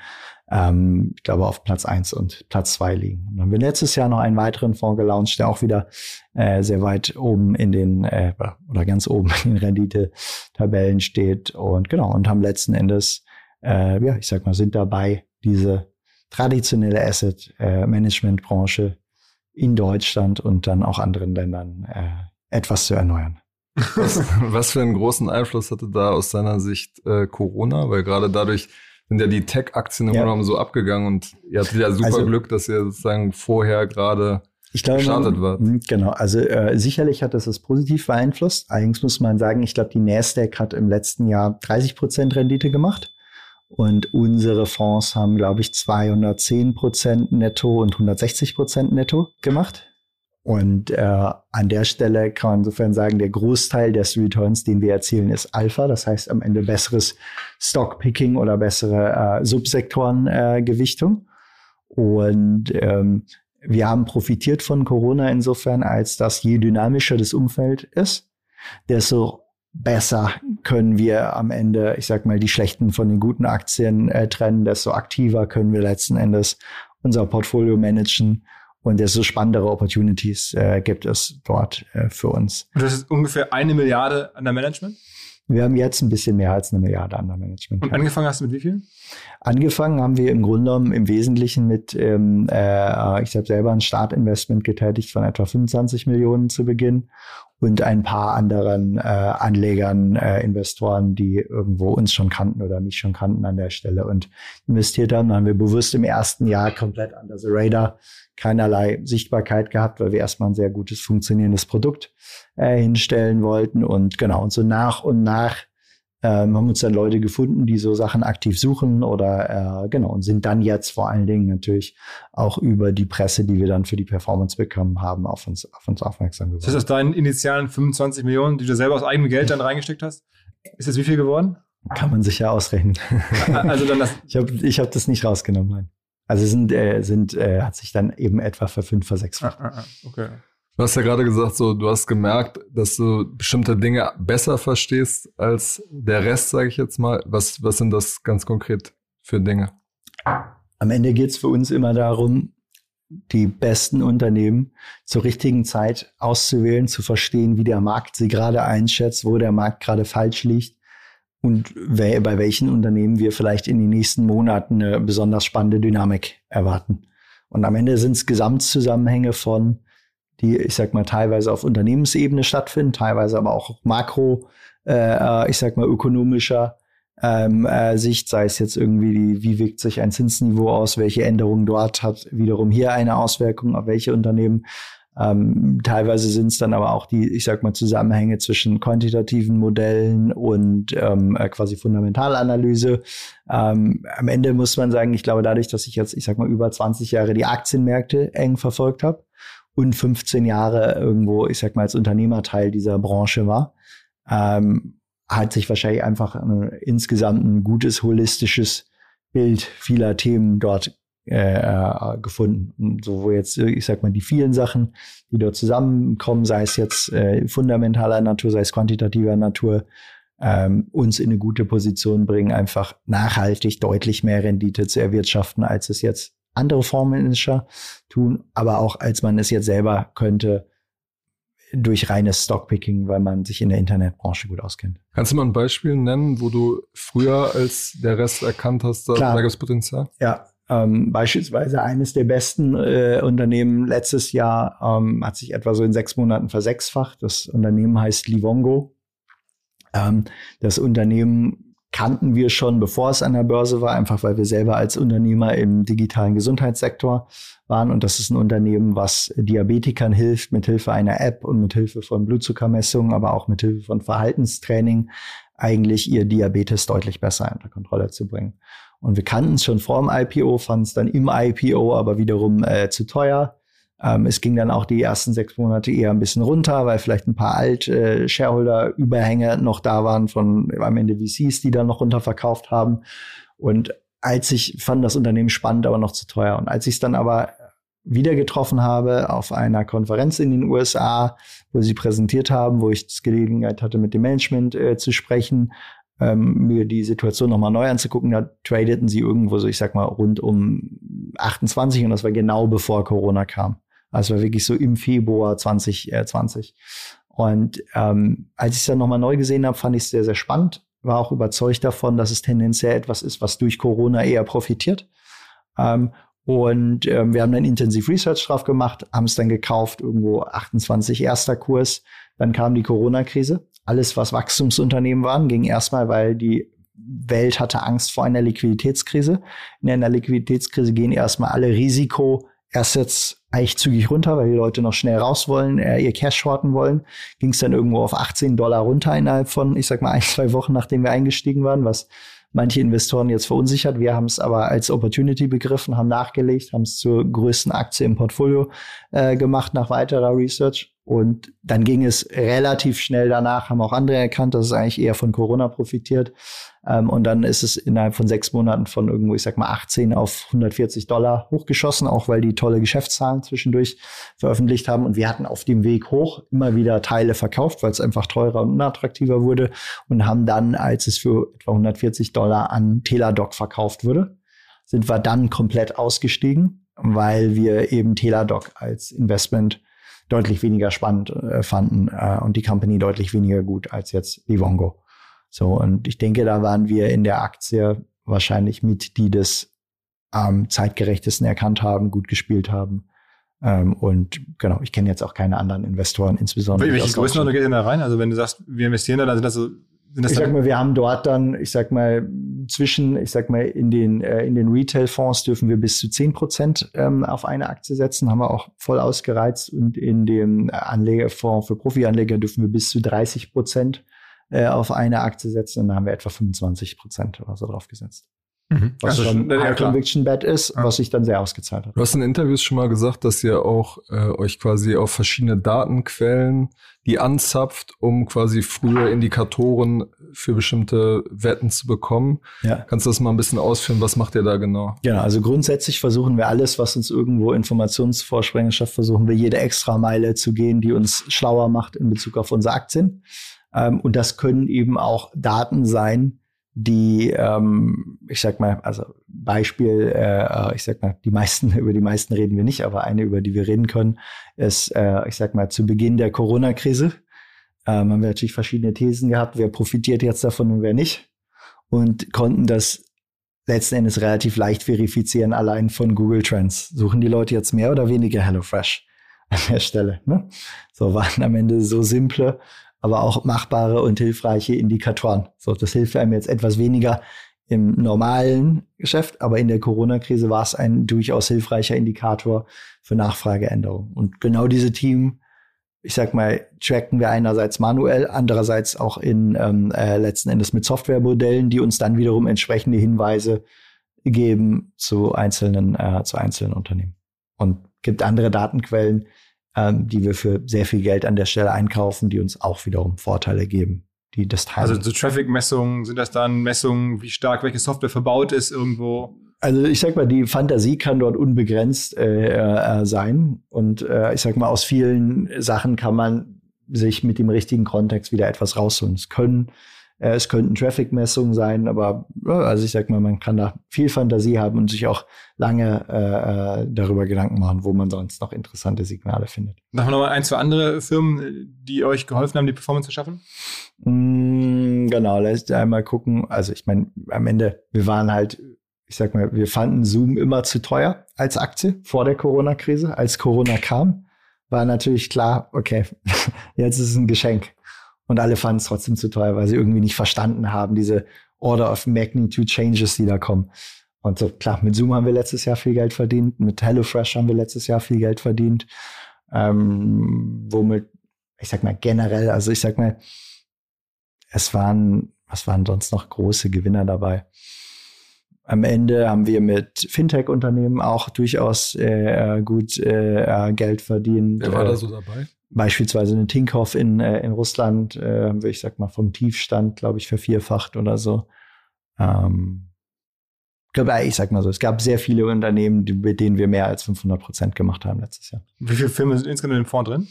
[SPEAKER 3] ähm, ich glaube, auf Platz eins und Platz zwei liegen. Und dann haben wir letztes Jahr noch einen weiteren Fonds gelauncht, der auch wieder äh, sehr weit oben in den, äh, oder ganz oben in den Rendite-Tabellen steht. Und genau, und haben letzten Endes, äh, ja, ich sag mal, sind dabei, diese traditionelle Asset-Management-Branche in Deutschland und dann auch anderen Ländern äh, etwas zu erneuern.
[SPEAKER 1] Was, was für einen großen Einfluss hatte da aus deiner Sicht äh, Corona? Weil gerade dadurch, sind ja die Tech-Aktien im ja. So abgegangen und ihr hattet ja super also, Glück, dass ihr sozusagen vorher gerade
[SPEAKER 3] ich glaube, gestartet wart. Hm, genau, also äh, sicherlich hat das das positiv beeinflusst. Allerdings muss man sagen, ich glaube, die Nasdaq hat im letzten Jahr 30 Prozent Rendite gemacht. Und unsere Fonds haben, glaube ich, 210 Prozent netto und 160 Prozent netto gemacht. Und äh, an der Stelle kann man insofern sagen, der Großteil des Returns, den wir erzielen, ist Alpha. Das heißt am Ende besseres Stockpicking oder bessere äh, Subsektorengewichtung. Äh, Und ähm, wir haben profitiert von Corona insofern, als dass je dynamischer das Umfeld ist, desto besser können wir am Ende, ich sag mal, die schlechten von den guten Aktien äh, trennen, desto aktiver können wir letzten Endes unser Portfolio managen und desto spannendere Opportunities äh, gibt es dort äh, für uns.
[SPEAKER 2] Und das ist ungefähr eine Milliarde an der Management?
[SPEAKER 3] Wir haben jetzt ein bisschen mehr als eine Milliarde an der Management.
[SPEAKER 2] Und angefangen hast du mit wie viel?
[SPEAKER 3] Angefangen haben wir im Grunde genommen im Wesentlichen mit, ähm, äh, ich habe selber ein Startinvestment getätigt von etwa 25 Millionen zu Beginn und ein paar anderen äh, Anlegern, äh, Investoren, die irgendwo uns schon kannten oder mich schon kannten an der Stelle und investiert haben. Dann haben wir bewusst im ersten Jahr komplett under the radar keinerlei Sichtbarkeit gehabt, weil wir erstmal ein sehr gutes funktionierendes Produkt äh, hinstellen wollten. Und genau, und so nach und nach ähm, haben uns dann Leute gefunden, die so Sachen aktiv suchen oder äh, genau und sind dann jetzt vor allen Dingen natürlich auch über die Presse, die wir dann für die Performance bekommen haben, auf uns, auf uns aufmerksam geworden.
[SPEAKER 2] Das heißt, aus deinen initialen 25 Millionen, die du selber aus eigenem Geld dann reingesteckt hast, ist das wie viel geworden?
[SPEAKER 3] Kann man sich ja ausrechnen. also dann das ich habe ich hab das nicht rausgenommen, nein. Also sind, äh, sind äh, hat sich dann eben etwa verfünf, versechsfacht. Ah, ah,
[SPEAKER 1] ah, okay. Du hast ja gerade gesagt, so du hast gemerkt, dass du bestimmte Dinge besser verstehst als der Rest, sage ich jetzt mal. Was, was sind das ganz konkret für Dinge?
[SPEAKER 3] Am Ende geht es für uns immer darum, die besten Unternehmen zur richtigen Zeit auszuwählen, zu verstehen, wie der Markt sie gerade einschätzt, wo der Markt gerade falsch liegt und bei welchen Unternehmen wir vielleicht in den nächsten Monaten eine besonders spannende Dynamik erwarten. Und am Ende sind es Gesamtzusammenhänge von, die, ich sag mal, teilweise auf Unternehmensebene stattfinden, teilweise aber auch makro, äh, ich sag mal, ökonomischer ähm, äh, Sicht, sei es jetzt irgendwie die, wie wirkt sich ein Zinsniveau aus, welche Änderungen dort hat wiederum hier eine Auswirkung auf welche Unternehmen. Ähm, teilweise sind es dann aber auch die, ich sag mal, Zusammenhänge zwischen quantitativen Modellen und ähm, äh, quasi Fundamentalanalyse. Ähm, am Ende muss man sagen, ich glaube, dadurch, dass ich jetzt, ich sag mal, über 20 Jahre die Aktienmärkte eng verfolgt habe und 15 Jahre irgendwo, ich sag mal, als Unternehmer Teil dieser Branche war, ähm, hat sich wahrscheinlich einfach ein, insgesamt ein gutes holistisches Bild vieler Themen dort äh, äh, gefunden. Und so wo jetzt, ich sag mal, die vielen Sachen, die dort zusammenkommen, sei es jetzt äh, fundamentaler Natur, sei es quantitativer Natur, ähm, uns in eine gute Position bringen, einfach nachhaltig deutlich mehr Rendite zu erwirtschaften, als es jetzt andere Fondsmanager tun, aber auch als man es jetzt selber könnte durch reines Stockpicking, weil man sich in der Internetbranche gut auskennt.
[SPEAKER 1] Kannst du mal ein Beispiel nennen, wo du früher als der Rest erkannt hast, da, da gibt es Potenzial?
[SPEAKER 3] Ja, ähm, beispielsweise eines der besten äh, Unternehmen letztes Jahr ähm, hat sich etwa so in sechs Monaten versechsfacht. Das Unternehmen heißt Livongo. Ähm, das Unternehmen kannten wir schon, bevor es an der Börse war, einfach weil wir selber als Unternehmer im digitalen Gesundheitssektor waren. Und das ist ein Unternehmen, was Diabetikern hilft, mit Hilfe einer App und mit Hilfe von Blutzuckermessungen, aber auch mit Hilfe von Verhaltenstraining eigentlich ihr Diabetes deutlich besser unter Kontrolle zu bringen. Und wir kannten es schon vor dem IPO, fanden es dann im IPO aber wiederum äh, zu teuer. Ähm, es ging dann auch die ersten sechs Monate eher ein bisschen runter, weil vielleicht ein paar Alt-Shareholder-Überhänge äh, noch da waren von am Ende VCs, die dann noch runterverkauft haben. Und als ich fand das Unternehmen spannend, aber noch zu teuer. Und als ich es dann aber wieder getroffen habe auf einer Konferenz in den USA, wo sie präsentiert haben, wo ich die Gelegenheit hatte, mit dem Management äh, zu sprechen, ähm, mir die Situation nochmal neu anzugucken, da tradeten sie irgendwo so, ich sag mal, rund um 28 und das war genau bevor Corona kam. Also wirklich so im Februar 2020. Und ähm, als ich es dann nochmal neu gesehen habe, fand ich es sehr, sehr spannend. War auch überzeugt davon, dass es tendenziell etwas ist, was durch Corona eher profitiert. Ähm, und ähm, wir haben dann intensiv Research drauf gemacht, haben es dann gekauft, irgendwo 28 erster Kurs. Dann kam die Corona-Krise alles, was Wachstumsunternehmen waren, ging erstmal, weil die Welt hatte Angst vor einer Liquiditätskrise. In einer Liquiditätskrise gehen erstmal alle Risiko-Assets eigentlich zügig runter, weil die Leute noch schnell raus wollen, äh, ihr Cash shorten wollen. Ging es dann irgendwo auf 18 Dollar runter innerhalb von, ich sag mal, ein, zwei Wochen, nachdem wir eingestiegen waren, was manche Investoren jetzt verunsichert. Wir haben es aber als Opportunity begriffen, haben nachgelegt, haben es zur größten Aktie im Portfolio äh, gemacht nach weiterer Research. Und dann ging es relativ schnell danach, haben auch andere erkannt, dass es eigentlich eher von Corona profitiert. Ähm, und dann ist es innerhalb von sechs Monaten von irgendwo, ich sag mal, 18 auf 140 Dollar hochgeschossen, auch weil die tolle Geschäftszahlen zwischendurch veröffentlicht haben. Und wir hatten auf dem Weg hoch immer wieder Teile verkauft, weil es einfach teurer und unattraktiver wurde. Und haben dann, als es für etwa 140 Dollar an Teladoc verkauft wurde, sind wir dann komplett ausgestiegen, weil wir eben Teladoc als Investment deutlich weniger spannend äh, fanden äh, und die Company deutlich weniger gut als jetzt Livongo. So, und ich denke, da waren wir in der Aktie wahrscheinlich mit, die das am zeitgerechtesten erkannt haben, gut gespielt haben. Ähm, und genau, ich kenne jetzt auch keine anderen Investoren, insbesondere.
[SPEAKER 2] Welche Größenordnung geht denn da rein? Also wenn du sagst, wir investieren da, dann sind das so
[SPEAKER 3] ich sag mal, wir haben dort dann, ich sag mal, zwischen, ich sag mal, in den, äh, in den Retail-Fonds dürfen wir bis zu zehn Prozent ähm, auf eine Aktie setzen, haben wir auch voll ausgereizt. Und in dem Anlegerfonds für Profi-Anleger dürfen wir bis zu 30 Prozent äh, auf eine Aktie setzen. Und da haben wir etwa 25 Prozent oder so drauf gesetzt. Mhm. Was also schon ein ja, Conviction Bet ist, ja. was sich dann sehr ausgezahlt hat.
[SPEAKER 1] Du hast in Interviews schon mal gesagt, dass ihr auch äh, euch quasi auf verschiedene Datenquellen die anzapft, um quasi frühe Indikatoren für bestimmte Wetten zu bekommen. Ja. Kannst du das mal ein bisschen ausführen? Was macht ihr da genau?
[SPEAKER 3] Genau, also grundsätzlich versuchen wir alles, was uns irgendwo Informationsvorsprünge schafft, versuchen wir jede extra Meile zu gehen, die uns schlauer macht in Bezug auf unsere Aktien. Ähm, und das können eben auch Daten sein, die, ähm, ich sag mal, also Beispiel, äh, ich sag mal, die meisten, über die meisten reden wir nicht, aber eine, über die wir reden können, ist, äh, ich sag mal, zu Beginn der Corona-Krise ähm, haben wir natürlich verschiedene Thesen gehabt, wer profitiert jetzt davon und wer nicht. Und konnten das letzten Endes relativ leicht verifizieren, allein von Google Trends. Suchen die Leute jetzt mehr oder weniger HelloFresh an der Stelle? Ne? So waren am Ende so simple, aber auch machbare und hilfreiche Indikatoren. So, das hilft einem jetzt etwas weniger im normalen Geschäft, aber in der Corona-Krise war es ein durchaus hilfreicher Indikator für Nachfrageänderungen. Und genau diese Team, ich sag mal, tracken wir einerseits manuell, andererseits auch in ähm, äh, letzten Endes mit Softwaremodellen, die uns dann wiederum entsprechende Hinweise geben zu einzelnen äh, zu einzelnen Unternehmen. Und gibt andere Datenquellen, ähm, die wir für sehr viel Geld an der Stelle einkaufen, die uns auch wiederum Vorteile geben die das
[SPEAKER 2] teilen. Also so Traffic-Messungen, sind das dann Messungen, wie stark welche Software verbaut ist irgendwo?
[SPEAKER 3] Also ich sag mal, die Fantasie kann dort unbegrenzt äh, äh, sein. Und äh, ich sag mal, aus vielen Sachen kann man sich mit dem richtigen Kontext wieder etwas rausholen. Es können es könnten Traffic-Messungen sein, aber also ich sag mal, man kann da viel Fantasie haben und sich auch lange äh, äh, darüber Gedanken machen, wo man sonst noch interessante Signale findet.
[SPEAKER 2] Noch mal ein, zwei andere Firmen, die euch geholfen haben, die Performance zu schaffen?
[SPEAKER 3] Mm, genau, lässt einmal gucken. Also ich meine, am Ende, wir waren halt ich sag mal, wir fanden Zoom immer zu teuer als Aktie vor der Corona-Krise. Als Corona kam, war natürlich klar, okay, jetzt ist es ein Geschenk. Und alle fanden es trotzdem zu teuer, weil sie irgendwie nicht verstanden haben, diese Order of Magnitude Changes, die da kommen. Und so, klar, mit Zoom haben wir letztes Jahr viel Geld verdient, mit HelloFresh haben wir letztes Jahr viel Geld verdient. Ähm, womit, ich sag mal, generell, also ich sag mal, es waren, was waren sonst noch große Gewinner dabei? Am Ende haben wir mit Fintech-Unternehmen auch durchaus äh, gut äh, Geld verdient.
[SPEAKER 2] Wer war da so dabei?
[SPEAKER 3] Beispielsweise eine Tinkoff in, äh, in Russland, äh, ich sag mal, vom Tiefstand, glaube ich, vervierfacht oder so. Ähm, ich glaube, ich sag mal so, es gab sehr viele Unternehmen, mit denen wir mehr als 500 Prozent gemacht haben letztes Jahr.
[SPEAKER 2] Wie viele Firmen sind insgesamt im Fonds drin?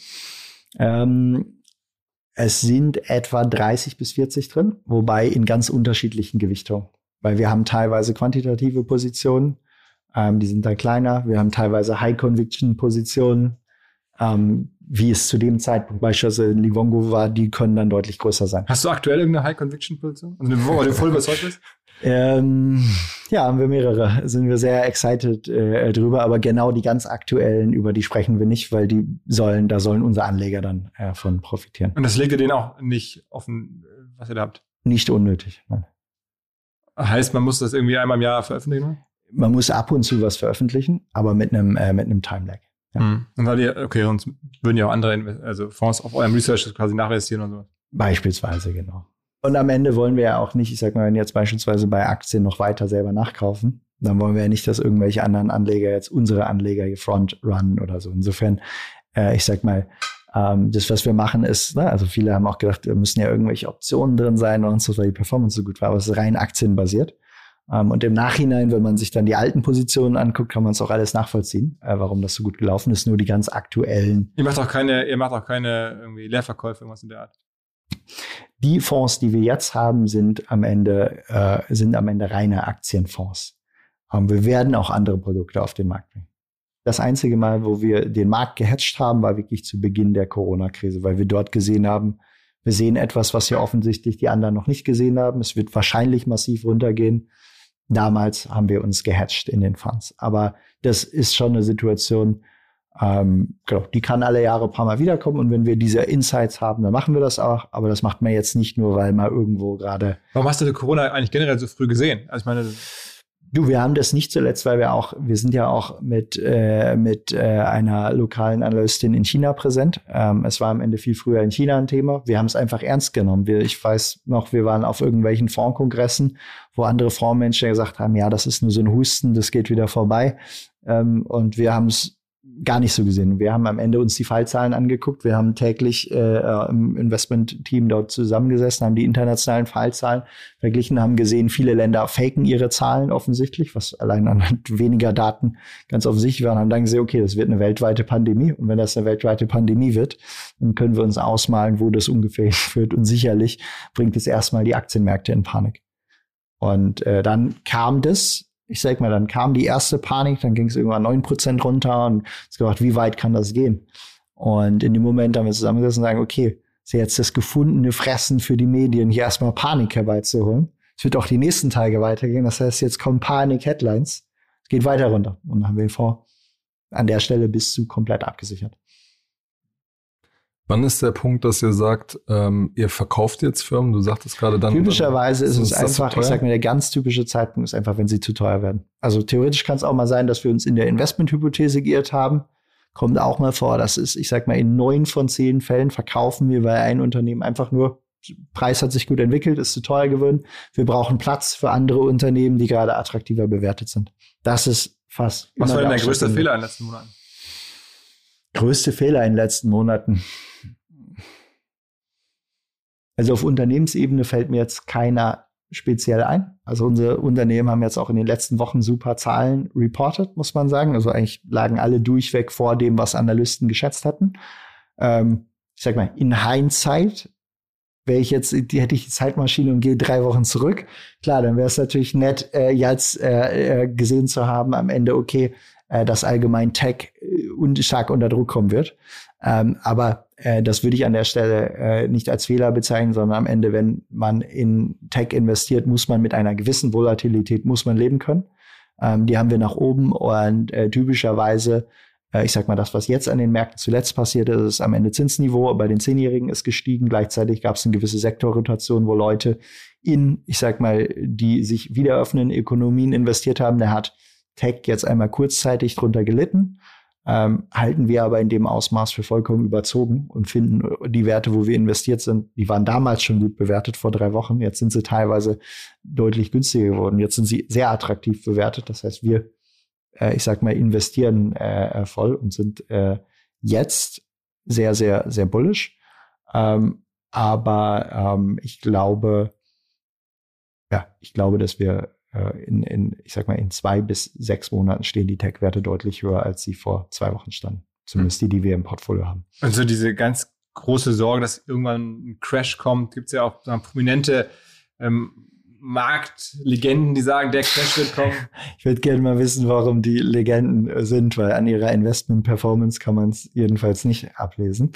[SPEAKER 3] Ähm, es sind etwa 30 bis 40 drin, wobei in ganz unterschiedlichen Gewichtungen. Weil wir haben teilweise quantitative Positionen, ähm, die sind dann kleiner. Wir haben teilweise High-Conviction-Positionen, ähm, wie es zu dem Zeitpunkt beispielsweise in Livongo war, die können dann deutlich größer sein.
[SPEAKER 2] Hast du aktuell irgendeine High-Conviction-Position? Also eine, wo du voll überzeugt bist?
[SPEAKER 3] Ähm, ja, haben wir mehrere. Sind wir sehr excited äh, drüber, aber genau die ganz aktuellen, über die sprechen wir nicht, weil die sollen, da sollen unsere Anleger dann äh, von profitieren.
[SPEAKER 2] Und das legt ihr denen auch nicht offen, was ihr da habt?
[SPEAKER 3] Nicht unnötig, nein.
[SPEAKER 2] Heißt, man muss das irgendwie einmal im Jahr veröffentlichen?
[SPEAKER 3] Man muss ab und zu was veröffentlichen, aber mit einem äh, mit einem Timelag.
[SPEAKER 2] Ja. Mhm. Und weil ihr, okay, sonst würden ja auch andere also Fonds auf eurem Research quasi nachinvestieren und so.
[SPEAKER 3] Beispielsweise, genau. Und am Ende wollen wir ja auch nicht, ich sag mal, wenn jetzt beispielsweise bei Aktien noch weiter selber nachkaufen, dann wollen wir ja nicht, dass irgendwelche anderen Anleger jetzt unsere Anleger hier front runnen oder so. Insofern, äh, ich sag mal, ähm, das, was wir machen, ist, ne, also viele haben auch gedacht, da müssen ja irgendwelche Optionen drin sein und so, weil die Performance so gut war, aber es ist rein aktienbasiert. Ähm, und im Nachhinein, wenn man sich dann die alten Positionen anguckt, kann man es auch alles nachvollziehen, äh, warum das so gut gelaufen ist. Nur die ganz aktuellen.
[SPEAKER 2] Ihr macht auch keine, ihr macht auch keine irgendwie Leerverkäufe, irgendwas in der Art.
[SPEAKER 3] Die Fonds, die wir jetzt haben, sind am Ende, äh, sind am Ende reine Aktienfonds. Ähm, wir werden auch andere Produkte auf den Markt bringen. Das einzige Mal, wo wir den Markt gehatcht haben, war wirklich zu Beginn der Corona-Krise, weil wir dort gesehen haben, wir sehen etwas, was ja offensichtlich die anderen noch nicht gesehen haben. Es wird wahrscheinlich massiv runtergehen. Damals haben wir uns gehatcht in den Funds. Aber das ist schon eine Situation, ähm, genau, die kann alle Jahre ein paar Mal wiederkommen. Und wenn wir diese Insights haben, dann machen wir das auch. Aber das macht man jetzt nicht nur, weil man irgendwo gerade.
[SPEAKER 2] Warum hast du Corona eigentlich generell so früh gesehen? Also ich meine,
[SPEAKER 3] Du, wir haben das nicht zuletzt, weil wir auch, wir sind ja auch mit, äh, mit äh, einer lokalen Analystin in China präsent. Ähm, es war am Ende viel früher in China ein Thema. Wir haben es einfach ernst genommen. Wir, ich weiß noch, wir waren auf irgendwelchen Fondskongressen, wo andere Fondsmenschen gesagt haben, ja, das ist nur so ein Husten, das geht wieder vorbei. Ähm, und wir haben es gar nicht so gesehen. Wir haben am Ende uns die Fallzahlen angeguckt. Wir haben täglich äh, im Investment-Team dort zusammengesessen, haben die internationalen Fallzahlen verglichen, haben gesehen, viele Länder faken ihre Zahlen offensichtlich, was allein anhand weniger Daten ganz offensichtlich war. Und haben dann gesehen, okay, das wird eine weltweite Pandemie. Und wenn das eine weltweite Pandemie wird, dann können wir uns ausmalen, wo das ungefähr führt. Und sicherlich bringt es erstmal die Aktienmärkte in Panik. Und äh, dann kam das ich sag mal, dann kam die erste Panik, dann ging es irgendwann neun Prozent runter und es gedacht, wie weit kann das gehen? Und in dem Moment haben wir zusammengesessen und sagen, okay, ist jetzt das gefundene Fressen für die Medien, hier erstmal Panik herbeizuholen. Es wird auch die nächsten Tage weitergehen. Das heißt, jetzt kommen Panik-Headlines. Es geht weiter runter. Und dann haben wir den Fonds an der Stelle bis zu komplett abgesichert.
[SPEAKER 1] Wann ist der Punkt, dass ihr sagt, ähm, ihr verkauft jetzt Firmen? Du sagtest gerade dann.
[SPEAKER 3] Typischerweise ist es einfach, ich sag mir, der ganz typische Zeitpunkt ist einfach, wenn sie zu teuer werden. Also theoretisch kann es auch mal sein, dass wir uns in der Investmenthypothese geirrt haben. Kommt auch mal vor, das ist, ich sag mal, in neun von zehn Fällen verkaufen wir, weil ein Unternehmen einfach nur Preis hat sich gut entwickelt, ist zu teuer geworden. Wir brauchen Platz für andere Unternehmen, die gerade attraktiver bewertet sind. Das ist fast.
[SPEAKER 2] Was war denn der größte Fehler in den letzten Monaten?
[SPEAKER 3] Größte Fehler in den letzten Monaten. Also auf Unternehmensebene fällt mir jetzt keiner speziell ein. Also unsere Unternehmen haben jetzt auch in den letzten Wochen super Zahlen reported, muss man sagen. Also eigentlich lagen alle durchweg vor dem, was Analysten geschätzt hatten. Ähm, ich sag mal, in Hindsight wäre ich jetzt, die hätte ich die Zeitmaschine und gehe drei Wochen zurück. Klar, dann wäre es natürlich nett, äh, jetzt äh, äh, gesehen zu haben am Ende, okay, äh, dass allgemein Tech äh, stark unter Druck kommen wird. Ähm, aber äh, das würde ich an der Stelle äh, nicht als Fehler bezeichnen, sondern am Ende, wenn man in Tech investiert, muss man mit einer gewissen Volatilität muss man leben können. Ähm, die haben wir nach oben und äh, typischerweise äh, ich sag mal, das, was jetzt an den Märkten zuletzt passiert ist, ist am Ende Zinsniveau bei den Zehnjährigen ist gestiegen. Gleichzeitig gab es eine gewisse Sektorrotation, wo Leute in, ich sag mal, die sich wieder öffnenden Ökonomien investiert haben. Der hat Tech jetzt einmal kurzzeitig drunter gelitten ähm, halten wir aber in dem Ausmaß für vollkommen überzogen und finden äh, die Werte, wo wir investiert sind, die waren damals schon gut bewertet vor drei Wochen. Jetzt sind sie teilweise deutlich günstiger geworden. Jetzt sind sie sehr attraktiv bewertet. Das heißt, wir, äh, ich sag mal, investieren äh, voll und sind äh, jetzt sehr, sehr, sehr bullish. Ähm, aber ähm, ich glaube, ja, ich glaube, dass wir in, in, ich sag mal, in zwei bis sechs Monaten stehen die Tech-Werte deutlich höher, als sie vor zwei Wochen standen. Zumindest die, die wir im Portfolio haben.
[SPEAKER 2] Also diese ganz große Sorge, dass irgendwann ein Crash kommt, gibt es ja auch prominente ähm, Marktlegenden, die sagen, der Crash wird kommen.
[SPEAKER 3] Ich würde gerne mal wissen, warum die Legenden sind, weil an ihrer Investment-Performance kann man es jedenfalls nicht ablesen.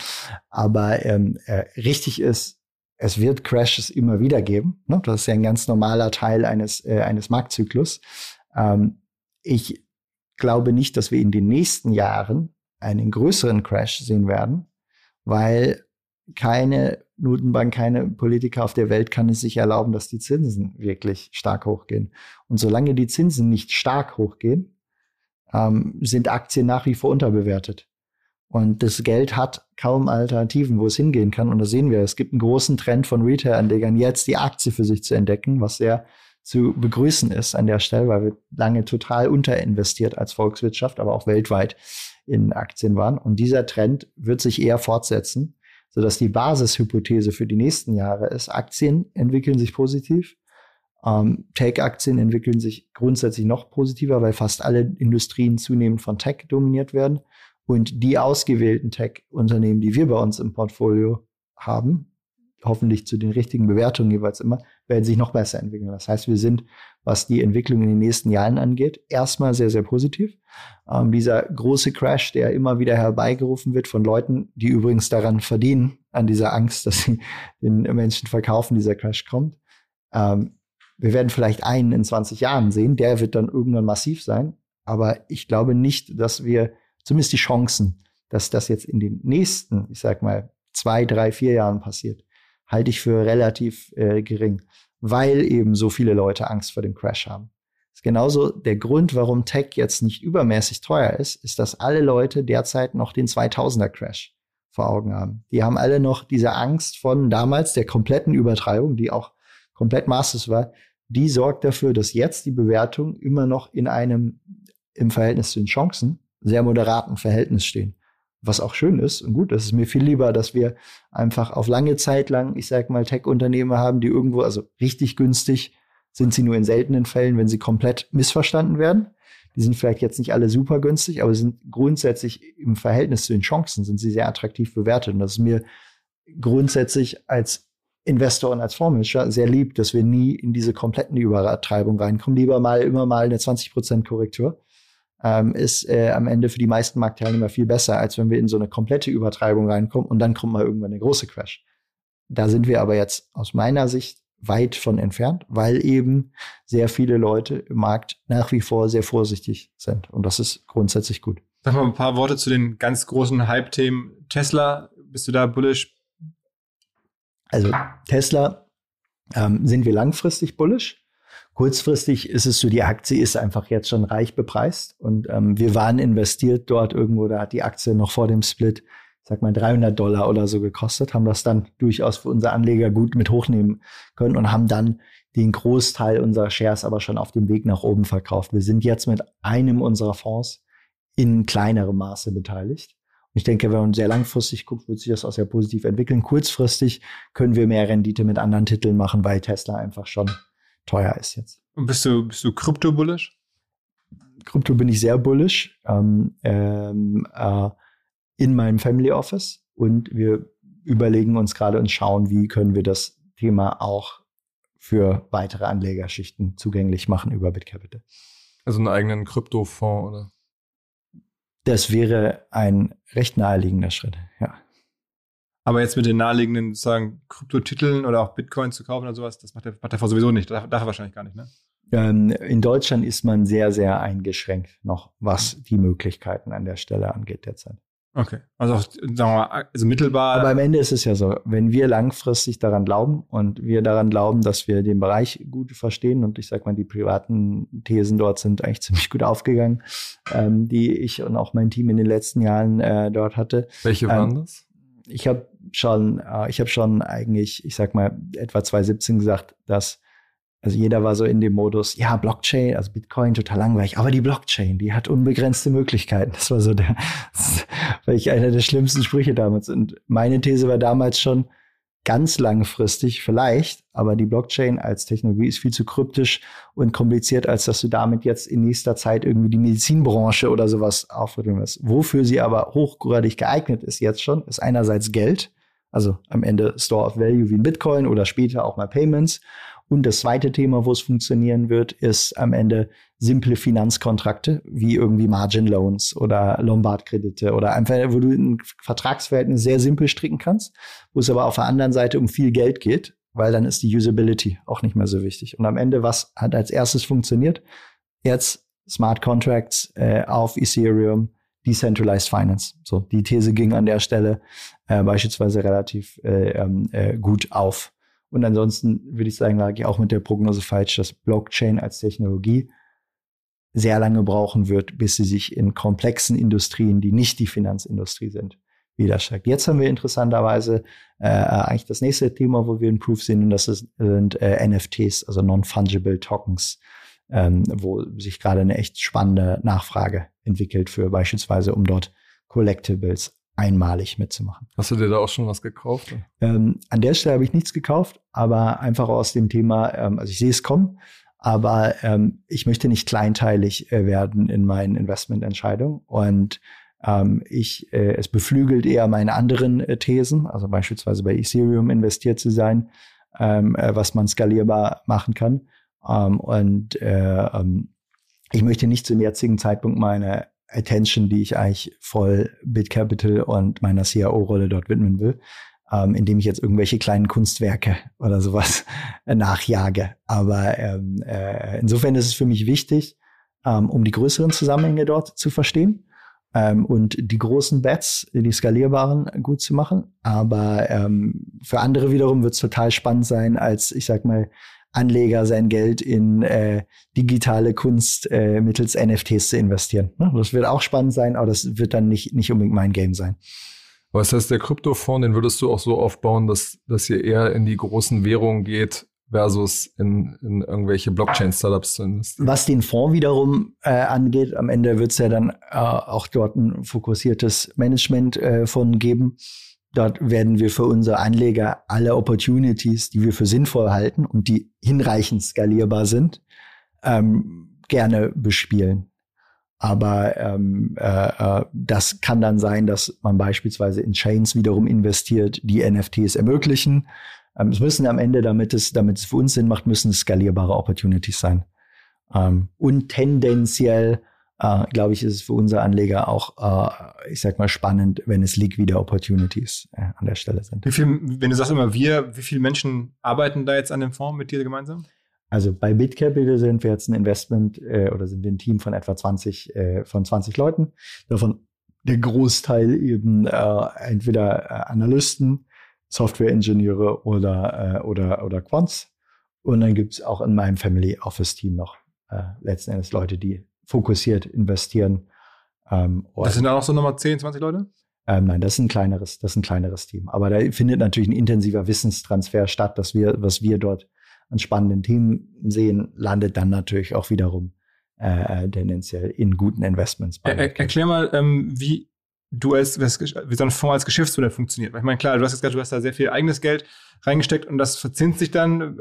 [SPEAKER 3] Aber ähm, äh, richtig ist, es wird Crashes immer wieder geben. Ne? Das ist ja ein ganz normaler Teil eines, äh, eines Marktzyklus. Ähm, ich glaube nicht, dass wir in den nächsten Jahren einen größeren Crash sehen werden, weil keine Notenbank, keine Politiker auf der Welt kann es sich erlauben, dass die Zinsen wirklich stark hochgehen. Und solange die Zinsen nicht stark hochgehen, ähm, sind Aktien nach wie vor unterbewertet. Und das Geld hat kaum Alternativen, wo es hingehen kann. Und da sehen wir, es gibt einen großen Trend von Retail-Anlegern, jetzt die Aktie für sich zu entdecken, was sehr zu begrüßen ist an der Stelle, weil wir lange total unterinvestiert als Volkswirtschaft, aber auch weltweit in Aktien waren. Und dieser Trend wird sich eher fortsetzen, sodass die Basishypothese für die nächsten Jahre ist, Aktien entwickeln sich positiv. Ähm, Tech-Aktien entwickeln sich grundsätzlich noch positiver, weil fast alle Industrien zunehmend von Tech dominiert werden. Und die ausgewählten Tech-Unternehmen, die wir bei uns im Portfolio haben, hoffentlich zu den richtigen Bewertungen jeweils immer, werden sich noch besser entwickeln. Das heißt, wir sind, was die Entwicklung in den nächsten Jahren angeht, erstmal sehr, sehr positiv. Ähm, dieser große Crash, der immer wieder herbeigerufen wird von Leuten, die übrigens daran verdienen, an dieser Angst, dass sie den Menschen verkaufen, dieser Crash kommt. Ähm, wir werden vielleicht einen in 20 Jahren sehen, der wird dann irgendwann massiv sein. Aber ich glaube nicht, dass wir zumindest die Chancen, dass das jetzt in den nächsten, ich sag mal, zwei, drei, vier Jahren passiert, halte ich für relativ äh, gering, weil eben so viele Leute Angst vor dem Crash haben. Das ist genauso der Grund, warum Tech jetzt nicht übermäßig teuer ist, ist, dass alle Leute derzeit noch den 2000er Crash vor Augen haben. Die haben alle noch diese Angst von damals der kompletten Übertreibung, die auch komplett maßlos war. Die sorgt dafür, dass jetzt die Bewertung immer noch in einem im Verhältnis zu den Chancen sehr moderaten Verhältnis stehen. Was auch schön ist und gut, das ist mir viel lieber, dass wir einfach auf lange Zeit lang, ich sag mal, Tech-Unternehmen haben, die irgendwo, also richtig günstig sind sie nur in seltenen Fällen, wenn sie komplett missverstanden werden. Die sind vielleicht jetzt nicht alle super günstig, aber sind grundsätzlich im Verhältnis zu den Chancen sind sie sehr attraktiv bewertet. Und das ist mir grundsätzlich als Investor und als Fondsmanager sehr lieb, dass wir nie in diese kompletten Übertreibung reinkommen. Lieber mal immer mal eine 20% Korrektur ähm, ist äh, am Ende für die meisten Marktteilnehmer viel besser, als wenn wir in so eine komplette Übertreibung reinkommen und dann kommt mal irgendwann der große Crash. da sind wir aber jetzt aus meiner Sicht weit von entfernt, weil eben sehr viele Leute im Markt nach wie vor sehr vorsichtig sind. Und das ist grundsätzlich gut.
[SPEAKER 2] Sag mal ein paar Worte zu den ganz großen Hype-Themen. Tesla, bist du da bullish?
[SPEAKER 3] Also Tesla ähm, sind wir langfristig bullish. Kurzfristig ist es so, die Aktie ist einfach jetzt schon reich bepreist und ähm, wir waren investiert dort irgendwo, da hat die Aktie noch vor dem Split sag mal, 300 Dollar oder so gekostet, haben das dann durchaus für unsere Anleger gut mit hochnehmen können und haben dann den Großteil unserer Shares aber schon auf dem Weg nach oben verkauft. Wir sind jetzt mit einem unserer Fonds in kleinerem Maße beteiligt. Ich denke, wenn man sehr langfristig guckt, wird sich das auch sehr positiv entwickeln. Kurzfristig können wir mehr Rendite mit anderen Titeln machen, weil Tesla einfach schon teuer ist jetzt.
[SPEAKER 2] Und bist du, bist du krypto-bullish?
[SPEAKER 3] Krypto bin ich sehr bullish. Ähm, ähm, äh, in meinem Family Office und wir überlegen uns gerade und schauen, wie können wir das Thema auch für weitere Anlegerschichten zugänglich machen über BitCapital.
[SPEAKER 1] Also einen eigenen Kryptofonds oder?
[SPEAKER 3] Das wäre ein recht naheliegender Schritt, ja.
[SPEAKER 2] Aber jetzt mit den naheliegenden sozusagen Kryptotiteln oder auch Bitcoin zu kaufen oder sowas, das macht der, macht der Fonds sowieso nicht. Darf, darf er wahrscheinlich gar nicht, ne?
[SPEAKER 3] Ähm, in Deutschland ist man sehr, sehr eingeschränkt noch, was die Möglichkeiten an der Stelle angeht derzeit.
[SPEAKER 2] Okay. Also, auch, sagen wir mal, also mittelbar.
[SPEAKER 3] Aber am Ende ist es ja so, wenn wir langfristig daran glauben und wir daran glauben, dass wir den Bereich gut verstehen und ich sag mal, die privaten Thesen dort sind eigentlich ziemlich gut aufgegangen, ähm, die ich und auch mein Team in den letzten Jahren äh, dort hatte.
[SPEAKER 1] Welche waren ähm, das?
[SPEAKER 3] Ich habe schon, äh, ich habe schon eigentlich, ich sag mal, etwa 2017 gesagt, dass also jeder war so in dem Modus, ja, Blockchain, also Bitcoin total langweilig, aber die Blockchain, die hat unbegrenzte Möglichkeiten. Das war so der, das war ich einer der schlimmsten Sprüche damals. Und meine These war damals schon ganz langfristig vielleicht, aber die Blockchain als Technologie ist viel zu kryptisch und kompliziert, als dass du damit jetzt in nächster Zeit irgendwie die Medizinbranche oder sowas aufrütteln wirst. Wofür sie aber hochgradig geeignet ist jetzt schon, ist einerseits Geld, also am Ende Store of Value wie ein Bitcoin oder später auch mal Payments und das zweite Thema, wo es funktionieren wird, ist am Ende simple Finanzkontrakte, wie irgendwie Margin Loans oder Lombard-Kredite oder einfach, wo du ein Vertragsverhältnis sehr simpel stricken kannst, wo es aber auf der anderen Seite um viel Geld geht, weil dann ist die Usability auch nicht mehr so wichtig. Und am Ende, was hat als erstes funktioniert? Jetzt Smart Contracts äh, auf Ethereum, Decentralized Finance. So, die These ging an der Stelle äh, beispielsweise relativ äh, ähm, äh, gut auf. Und ansonsten würde ich sagen, lag ich auch mit der Prognose falsch, dass Blockchain als Technologie sehr lange brauchen wird, bis sie sich in komplexen Industrien, die nicht die Finanzindustrie sind, widerstreckt. Jetzt haben wir interessanterweise äh, eigentlich das nächste Thema, wo wir einen Proof sehen, und das sind äh, NFTs, also Non-Fungible Tokens, ähm, wo sich gerade eine echt spannende Nachfrage entwickelt für beispielsweise, um dort Collectibles einmalig mitzumachen.
[SPEAKER 1] Hast du dir da auch schon was gekauft?
[SPEAKER 3] Ähm, an der Stelle habe ich nichts gekauft, aber einfach aus dem Thema, ähm, also ich sehe es kommen, aber ähm, ich möchte nicht kleinteilig äh, werden in meinen Investmententscheidungen und ähm, ich, äh, es beflügelt eher meine anderen äh, Thesen, also beispielsweise bei Ethereum investiert zu sein, ähm, äh, was man skalierbar machen kann. Ähm, und äh, ich möchte nicht zum jetzigen Zeitpunkt meine Attention, die ich eigentlich voll BitCapital und meiner CIO-Rolle dort widmen will, ähm, indem ich jetzt irgendwelche kleinen Kunstwerke oder sowas nachjage. Aber ähm, äh, insofern ist es für mich wichtig, ähm, um die größeren Zusammenhänge dort zu verstehen ähm, und die großen Bets, die skalierbaren, gut zu machen. Aber ähm, für andere wiederum wird es total spannend sein, als ich sag mal Anleger sein Geld in äh, digitale Kunst äh, mittels NFTs zu investieren. Das wird auch spannend sein, aber das wird dann nicht, nicht unbedingt mein Game sein.
[SPEAKER 1] Was heißt, der Kryptofonds, den würdest du auch so aufbauen, dass, dass ihr eher in die großen Währungen geht, versus in, in irgendwelche Blockchain-Startups zu investieren.
[SPEAKER 3] Was den Fonds wiederum äh, angeht, am Ende wird es ja dann äh, auch dort ein fokussiertes Management äh, von geben. Dort werden wir für unsere Anleger alle Opportunities, die wir für sinnvoll halten und die hinreichend skalierbar sind, ähm, gerne bespielen. Aber ähm, äh, äh, das kann dann sein, dass man beispielsweise in Chains wiederum investiert, die NFTs ermöglichen. Ähm, es müssen am Ende, damit es, damit es für uns Sinn macht, müssen es skalierbare Opportunities sein. Ähm, und tendenziell äh, glaube ich, ist es für unsere Anleger auch, äh, ich sag mal, spannend, wenn es liquide Opportunities äh, an der Stelle sind.
[SPEAKER 2] Wie viel, wenn du sagst immer wir, wie viele Menschen arbeiten da jetzt an dem Fonds mit dir gemeinsam?
[SPEAKER 3] Also bei BitCapital sind wir jetzt ein Investment äh, oder sind wir ein Team von etwa 20, äh, von 20 Leuten. Davon der Großteil eben äh, entweder Analysten, Software-Ingenieure oder, oder, oder Quants. Und dann gibt's auch in meinem Family Office Team noch letzten Endes Leute, die fokussiert investieren.
[SPEAKER 2] Ähm, das sind dann auch so nochmal 10, 20 Leute?
[SPEAKER 3] Ähm, nein, das ist ein kleineres, das ist ein kleineres Team. Aber da findet natürlich ein intensiver Wissenstransfer statt, dass wir, was wir dort an spannenden Themen sehen, landet dann natürlich auch wiederum äh, tendenziell in guten Investments.
[SPEAKER 2] Er, erklär mal, ähm, wie du als, wie so ein Fonds als Geschäftsmodell funktioniert. Weil ich meine, klar, du hast jetzt gesagt, du hast da sehr viel eigenes Geld reingesteckt und das verzinst sich dann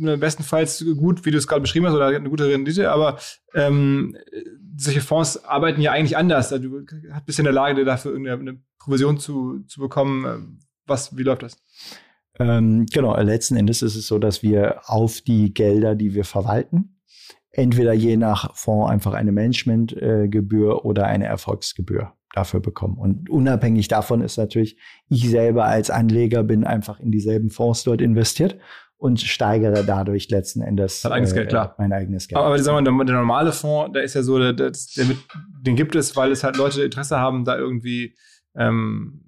[SPEAKER 2] äh, bestenfalls gut, wie du es gerade beschrieben hast, oder eine gute Rendite, aber ähm, solche Fonds arbeiten ja eigentlich anders. Also, du bist in der Lage, dafür irgendeine Provision zu, zu bekommen. Was, wie läuft das?
[SPEAKER 3] Ähm, genau, letzten Endes ist es so, dass wir auf die Gelder, die wir verwalten, entweder je nach Fonds einfach eine Managementgebühr äh, oder eine Erfolgsgebühr dafür bekommen. Und unabhängig davon ist natürlich, ich selber als Anleger bin einfach in dieselben Fonds dort investiert und steigere dadurch letzten Endes
[SPEAKER 2] mein eigenes Geld, klar.
[SPEAKER 3] Mein eigenes Geld.
[SPEAKER 2] Aber, aber sagen wir, der, normale Fonds, der ist ja so, der, der, der, den gibt es, weil es halt Leute Interesse haben, da irgendwie ähm,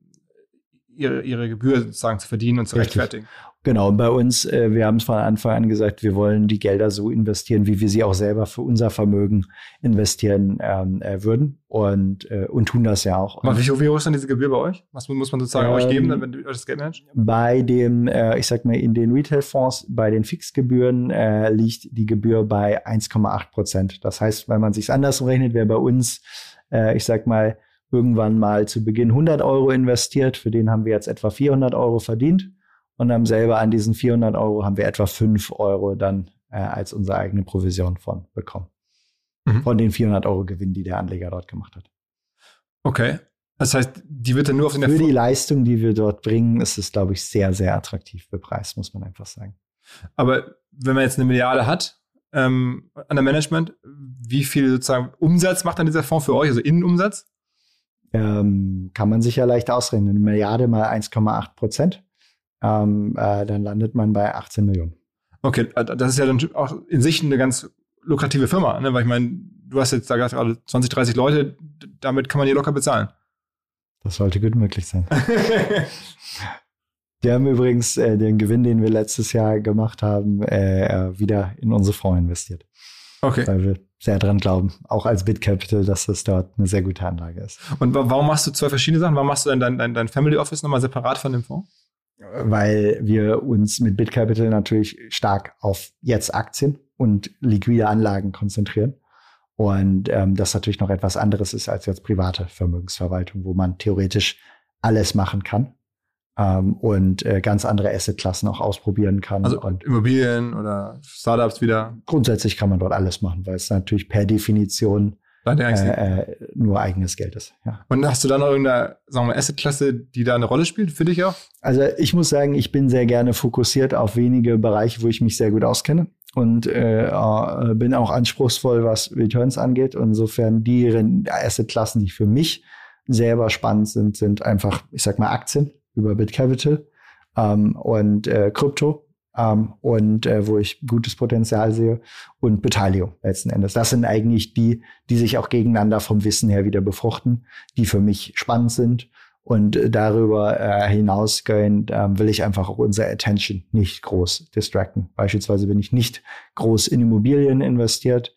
[SPEAKER 2] ihre, ihre Gebühr sozusagen zu verdienen und zu Richtig. rechtfertigen.
[SPEAKER 3] Genau, bei uns, äh, wir haben es von Anfang an gesagt, wir wollen die Gelder so investieren, wie wir sie auch selber für unser Vermögen investieren ähm, äh, würden und, äh, und tun das ja auch.
[SPEAKER 2] Wie, wie hoch ist denn diese Gebühr bei euch? Was muss man sozusagen ähm, euch geben, wenn ihr das Geld managt?
[SPEAKER 3] Bei dem, äh, ich sag mal, in den Retail-Fonds, bei den Fixgebühren äh, liegt die Gebühr bei 1,8 Prozent. Das heißt, wenn man sich andersrum rechnet, wäre bei uns, äh, ich sag mal, irgendwann mal zu Beginn 100 Euro investiert. Für den haben wir jetzt etwa 400 Euro verdient und haben selber an diesen 400 Euro haben wir etwa 5 Euro dann äh, als unsere eigene Provision von bekommen. Mhm. Von den 400 Euro Gewinn, die der Anleger dort gemacht hat.
[SPEAKER 2] Okay. Das heißt, die wird dann nur auf den
[SPEAKER 3] Für die Leistung, die wir dort bringen, ist es, glaube ich, sehr, sehr attraktiv bepreist, muss man einfach sagen.
[SPEAKER 2] Aber wenn man jetzt eine Milliarde hat ähm, an der Management, wie viel sozusagen Umsatz macht dann dieser Fonds für euch, also Innenumsatz?
[SPEAKER 3] Ähm, kann man sich ja leicht ausrechnen. Eine Milliarde mal 1,8 Prozent ähm, äh, dann landet man bei 18 Millionen.
[SPEAKER 2] Okay, äh, das ist ja dann auch in sich eine ganz lukrative Firma, ne? weil ich meine, du hast jetzt da gerade 20, 30 Leute, damit kann man die locker bezahlen.
[SPEAKER 3] Das sollte gut möglich sein. Wir haben übrigens äh, den Gewinn, den wir letztes Jahr gemacht haben, äh, äh wieder in unsere Fonds investiert.
[SPEAKER 2] Okay.
[SPEAKER 3] Weil wir sehr dran glauben, auch als BitCapital, dass das dort eine sehr gute Anlage ist.
[SPEAKER 2] Und warum machst du zwei verschiedene Sachen? Warum machst du denn dein, dein, dein Family Office nochmal separat von dem Fonds?
[SPEAKER 3] Weil wir uns mit BitCapital natürlich stark auf jetzt Aktien und liquide Anlagen konzentrieren. Und ähm, das natürlich noch etwas anderes ist als jetzt private Vermögensverwaltung, wo man theoretisch alles machen kann ähm, und äh, ganz andere Assetklassen auch ausprobieren kann.
[SPEAKER 2] Also und Immobilien oder Startups wieder?
[SPEAKER 3] Grundsätzlich kann man dort alles machen, weil es natürlich per Definition äh, äh, nur eigenes Geld ist. Ja.
[SPEAKER 2] Und hast du dann noch irgendeine, sagen wir, Assetklasse, die da eine Rolle spielt für dich auch?
[SPEAKER 3] Also ich muss sagen, ich bin sehr gerne fokussiert auf wenige Bereiche, wo ich mich sehr gut auskenne und äh, äh bin auch anspruchsvoll, was Returns angeht. Insofern die Assetklassen, die für mich selber spannend sind, sind einfach, ich sag mal, Aktien über BitCapital ähm, und äh, Krypto ähm, und äh, wo ich gutes Potenzial sehe und Beteiligung letzten Endes. Das sind eigentlich die, die sich auch gegeneinander vom Wissen her wieder befruchten, die für mich spannend sind. Und äh, darüber äh, hinausgehend äh, will ich einfach auch unsere Attention nicht groß distracten. Beispielsweise bin ich nicht groß in Immobilien investiert,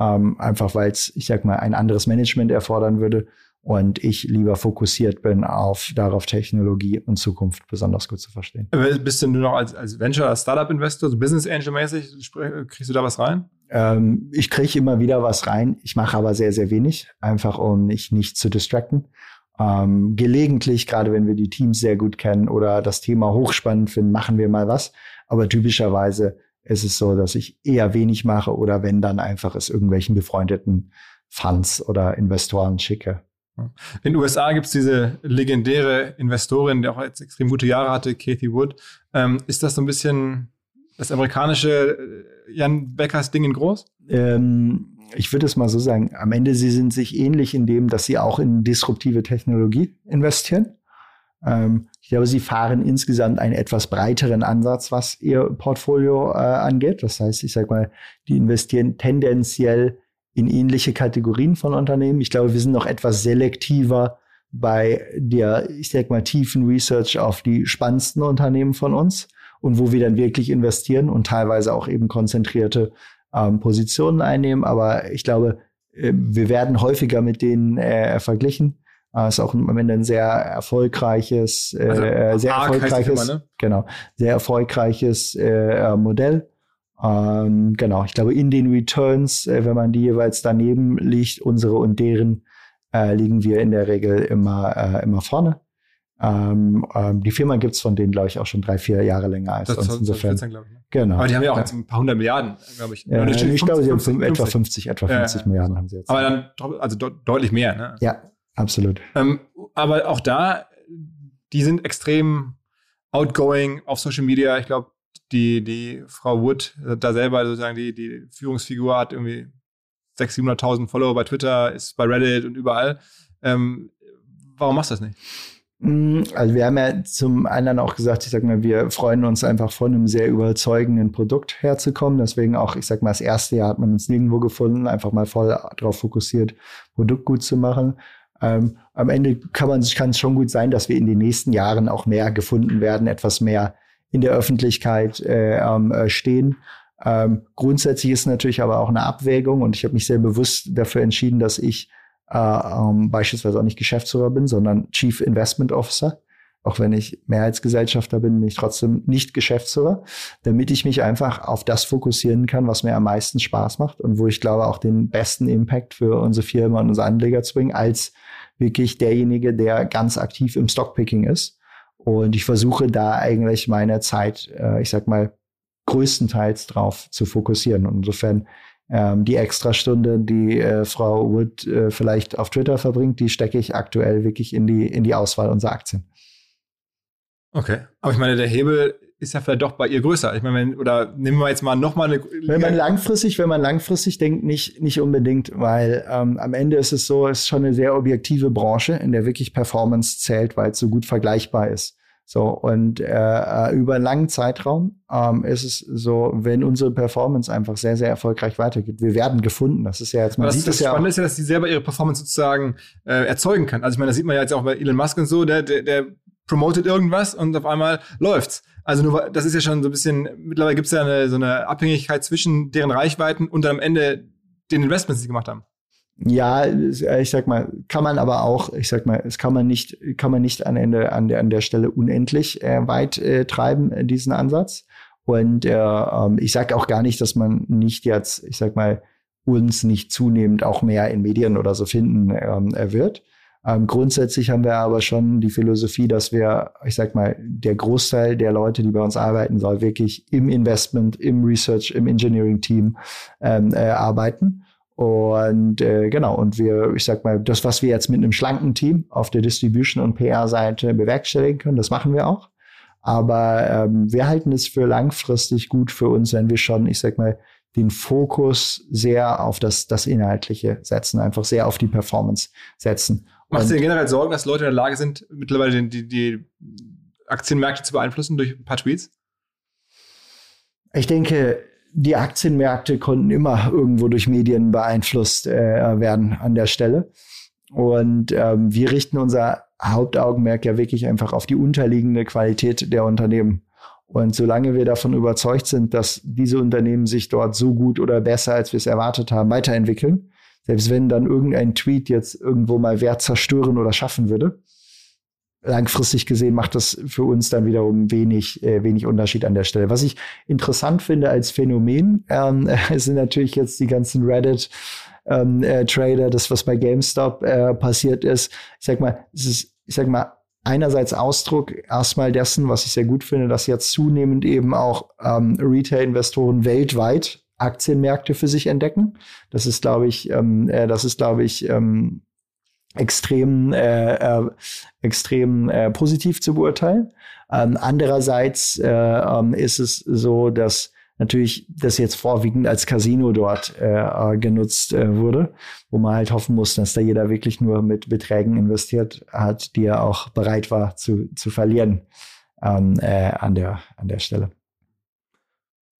[SPEAKER 3] ähm, einfach weil es, ich sag mal, ein anderes Management erfordern würde und ich lieber fokussiert bin auf darauf Technologie und Zukunft besonders gut zu verstehen.
[SPEAKER 2] Bist du nur noch als, als Venture, als Startup-Investor, so Business Angel-mäßig, kriegst du da was rein?
[SPEAKER 3] Ähm, ich kriege immer wieder was rein. Ich mache aber sehr, sehr wenig, einfach um mich nicht zu distracten. Ähm, gelegentlich, gerade wenn wir die Teams sehr gut kennen oder das Thema hochspannend finden, machen wir mal was. Aber typischerweise ist es so, dass ich eher wenig mache oder wenn dann einfach es irgendwelchen befreundeten Funds oder Investoren schicke.
[SPEAKER 2] In den USA gibt es diese legendäre Investorin, die auch jetzt extrem gute Jahre hatte, Kathy Wood. Ähm, ist das so ein bisschen das amerikanische äh, Jan Beckers Ding in groß?
[SPEAKER 3] Ähm, ich würde es mal so sagen, am Ende sie sind sich ähnlich in dem, dass sie auch in disruptive Technologie investieren. Ähm, ich glaube, sie fahren insgesamt einen etwas breiteren Ansatz, was ihr Portfolio äh, angeht. Das heißt, ich sage mal, die investieren tendenziell in ähnliche Kategorien von Unternehmen. Ich glaube, wir sind noch etwas selektiver bei der, ich sag mal, tiefen Research auf die spannendsten Unternehmen von uns und wo wir dann wirklich investieren und teilweise auch eben konzentrierte ähm, Positionen einnehmen. Aber ich glaube, äh, wir werden häufiger mit denen äh, verglichen. Äh, ist auch am Ende ein sehr erfolgreiches, äh, also, äh, sehr erfolgreiches, Firma, ne? genau, sehr erfolgreiches äh, Modell. Ähm, genau, ich glaube, in den Returns, äh, wenn man die jeweils daneben liegt, unsere und deren, äh, liegen wir in der Regel immer, äh, immer vorne. Ähm, ähm, die Firma gibt's von denen, glaube ich, auch schon drei, vier Jahre länger als das uns. Insofern. 14, ich, ne?
[SPEAKER 2] Genau. Aber die haben ja auch jetzt ein paar hundert Milliarden, glaube ich.
[SPEAKER 3] Ja, ich 50, glaube, sie haben 50, etwa 50, etwa 50 ja, Milliarden haben sie jetzt.
[SPEAKER 2] Aber dann also de deutlich mehr, ne?
[SPEAKER 3] Ja, absolut.
[SPEAKER 2] Ähm, aber auch da, die sind extrem outgoing auf Social Media. Ich glaube, die, die Frau Wood, da selber sozusagen die, die Führungsfigur hat irgendwie 600.000, 700.000 Follower bei Twitter, ist bei Reddit und überall. Ähm, warum machst du das nicht?
[SPEAKER 3] Mm, also wir haben ja zum anderen auch gesagt, ich sag mal, wir freuen uns einfach von einem sehr überzeugenden Produkt herzukommen. Deswegen auch, ich sag mal, das erste Jahr hat man uns nirgendwo gefunden, einfach mal voll darauf fokussiert, Produkt gut zu machen. Ähm, am Ende kann man kann es schon gut sein, dass wir in den nächsten Jahren auch mehr gefunden werden, etwas mehr in der Öffentlichkeit äh, äh, stehen. Ähm, grundsätzlich ist natürlich aber auch eine Abwägung und ich habe mich sehr bewusst dafür entschieden, dass ich äh, ähm, beispielsweise auch nicht Geschäftsführer bin, sondern Chief Investment Officer. Auch wenn ich Mehrheitsgesellschafter bin, bin ich trotzdem nicht Geschäftsführer, damit ich mich einfach auf das fokussieren kann, was mir am meisten Spaß macht und wo ich glaube auch den besten Impact für unsere Firma und unsere Anleger zu bringen, als wirklich derjenige, der ganz aktiv im Stockpicking ist. Und ich versuche da eigentlich meine Zeit, äh, ich sag mal, größtenteils drauf zu fokussieren. Und insofern ähm, die Extrastunde, die äh, Frau Wood äh, vielleicht auf Twitter verbringt, die stecke ich aktuell wirklich in die, in die Auswahl unserer Aktien.
[SPEAKER 2] Okay. Aber ich meine, der Hebel ist ja vielleicht doch bei ihr größer. Ich meine, wenn, oder nehmen wir jetzt mal noch mal eine.
[SPEAKER 3] Wenn man langfristig, wenn man langfristig denkt, nicht, nicht unbedingt, weil ähm, am Ende ist es so, es ist schon eine sehr objektive Branche, in der wirklich Performance zählt, weil es so gut vergleichbar ist. So, und äh, äh, über einen langen Zeitraum ähm, ist es so, wenn unsere Performance einfach sehr, sehr erfolgreich weitergeht. Wir werden gefunden. Das ist ja jetzt
[SPEAKER 2] mal. Das, das Spannende ja ist ja, dass die selber ihre Performance sozusagen äh, erzeugen kann. Also ich meine, das sieht man ja jetzt auch bei Elon Musk und so, der, der, der promotet irgendwas und auf einmal läuft's. Also nur, das ist ja schon so ein bisschen, mittlerweile gibt es ja eine, so eine Abhängigkeit zwischen deren Reichweiten und dann am Ende den Investments, die sie gemacht haben.
[SPEAKER 3] Ja, äh, ich sag mal, kann man aber auch, ich sag mal, es kann man nicht, kann man nicht an Ende an der an der Stelle unendlich äh, weit äh, treiben äh, diesen Ansatz. Und äh, ähm, ich sage auch gar nicht, dass man nicht jetzt, ich sag mal, uns nicht zunehmend auch mehr in Medien oder so finden ähm, wird. Ähm, grundsätzlich haben wir aber schon die Philosophie, dass wir, ich sag mal, der Großteil der Leute, die bei uns arbeiten, soll wirklich im Investment, im Research, im Engineering-Team ähm, äh, arbeiten. Und äh, genau, und wir, ich sag mal, das, was wir jetzt mit einem schlanken Team auf der Distribution- und PR-Seite bewerkstelligen können, das machen wir auch. Aber ähm, wir halten es für langfristig gut für uns, wenn wir schon, ich sag mal, den Fokus sehr auf das, das Inhaltliche setzen, einfach sehr auf die Performance setzen.
[SPEAKER 2] Macht dir generell Sorgen, dass Leute in der Lage sind, mittlerweile die, die Aktienmärkte zu beeinflussen durch ein paar Tweets?
[SPEAKER 3] Ich denke, die Aktienmärkte konnten immer irgendwo durch Medien beeinflusst äh, werden an der Stelle. Und ähm, wir richten unser Hauptaugenmerk ja wirklich einfach auf die unterliegende Qualität der Unternehmen. Und solange wir davon überzeugt sind, dass diese Unternehmen sich dort so gut oder besser, als wir es erwartet haben, weiterentwickeln, selbst wenn dann irgendein Tweet jetzt irgendwo mal Wert zerstören oder schaffen würde, langfristig gesehen macht das für uns dann wiederum wenig, äh, wenig Unterschied an der Stelle. Was ich interessant finde als Phänomen, ähm, sind natürlich jetzt die ganzen Reddit ähm, äh, Trader, das was bei GameStop äh, passiert ist. Ich sag mal, es ist, ich sag mal, einerseits Ausdruck erstmal dessen, was ich sehr gut finde, dass jetzt zunehmend eben auch ähm, Retail-Investoren weltweit Aktienmärkte für sich entdecken. Das ist, glaube ich, ähm, äh, das ist, glaube ich, ähm, extrem, äh, äh, extrem äh, positiv zu beurteilen. Ähm, andererseits äh, ähm, ist es so, dass natürlich das jetzt vorwiegend als Casino dort äh, äh, genutzt äh, wurde, wo man halt hoffen muss, dass da jeder wirklich nur mit Beträgen investiert hat, die er auch bereit war zu, zu verlieren ähm, äh, an, der, an der Stelle.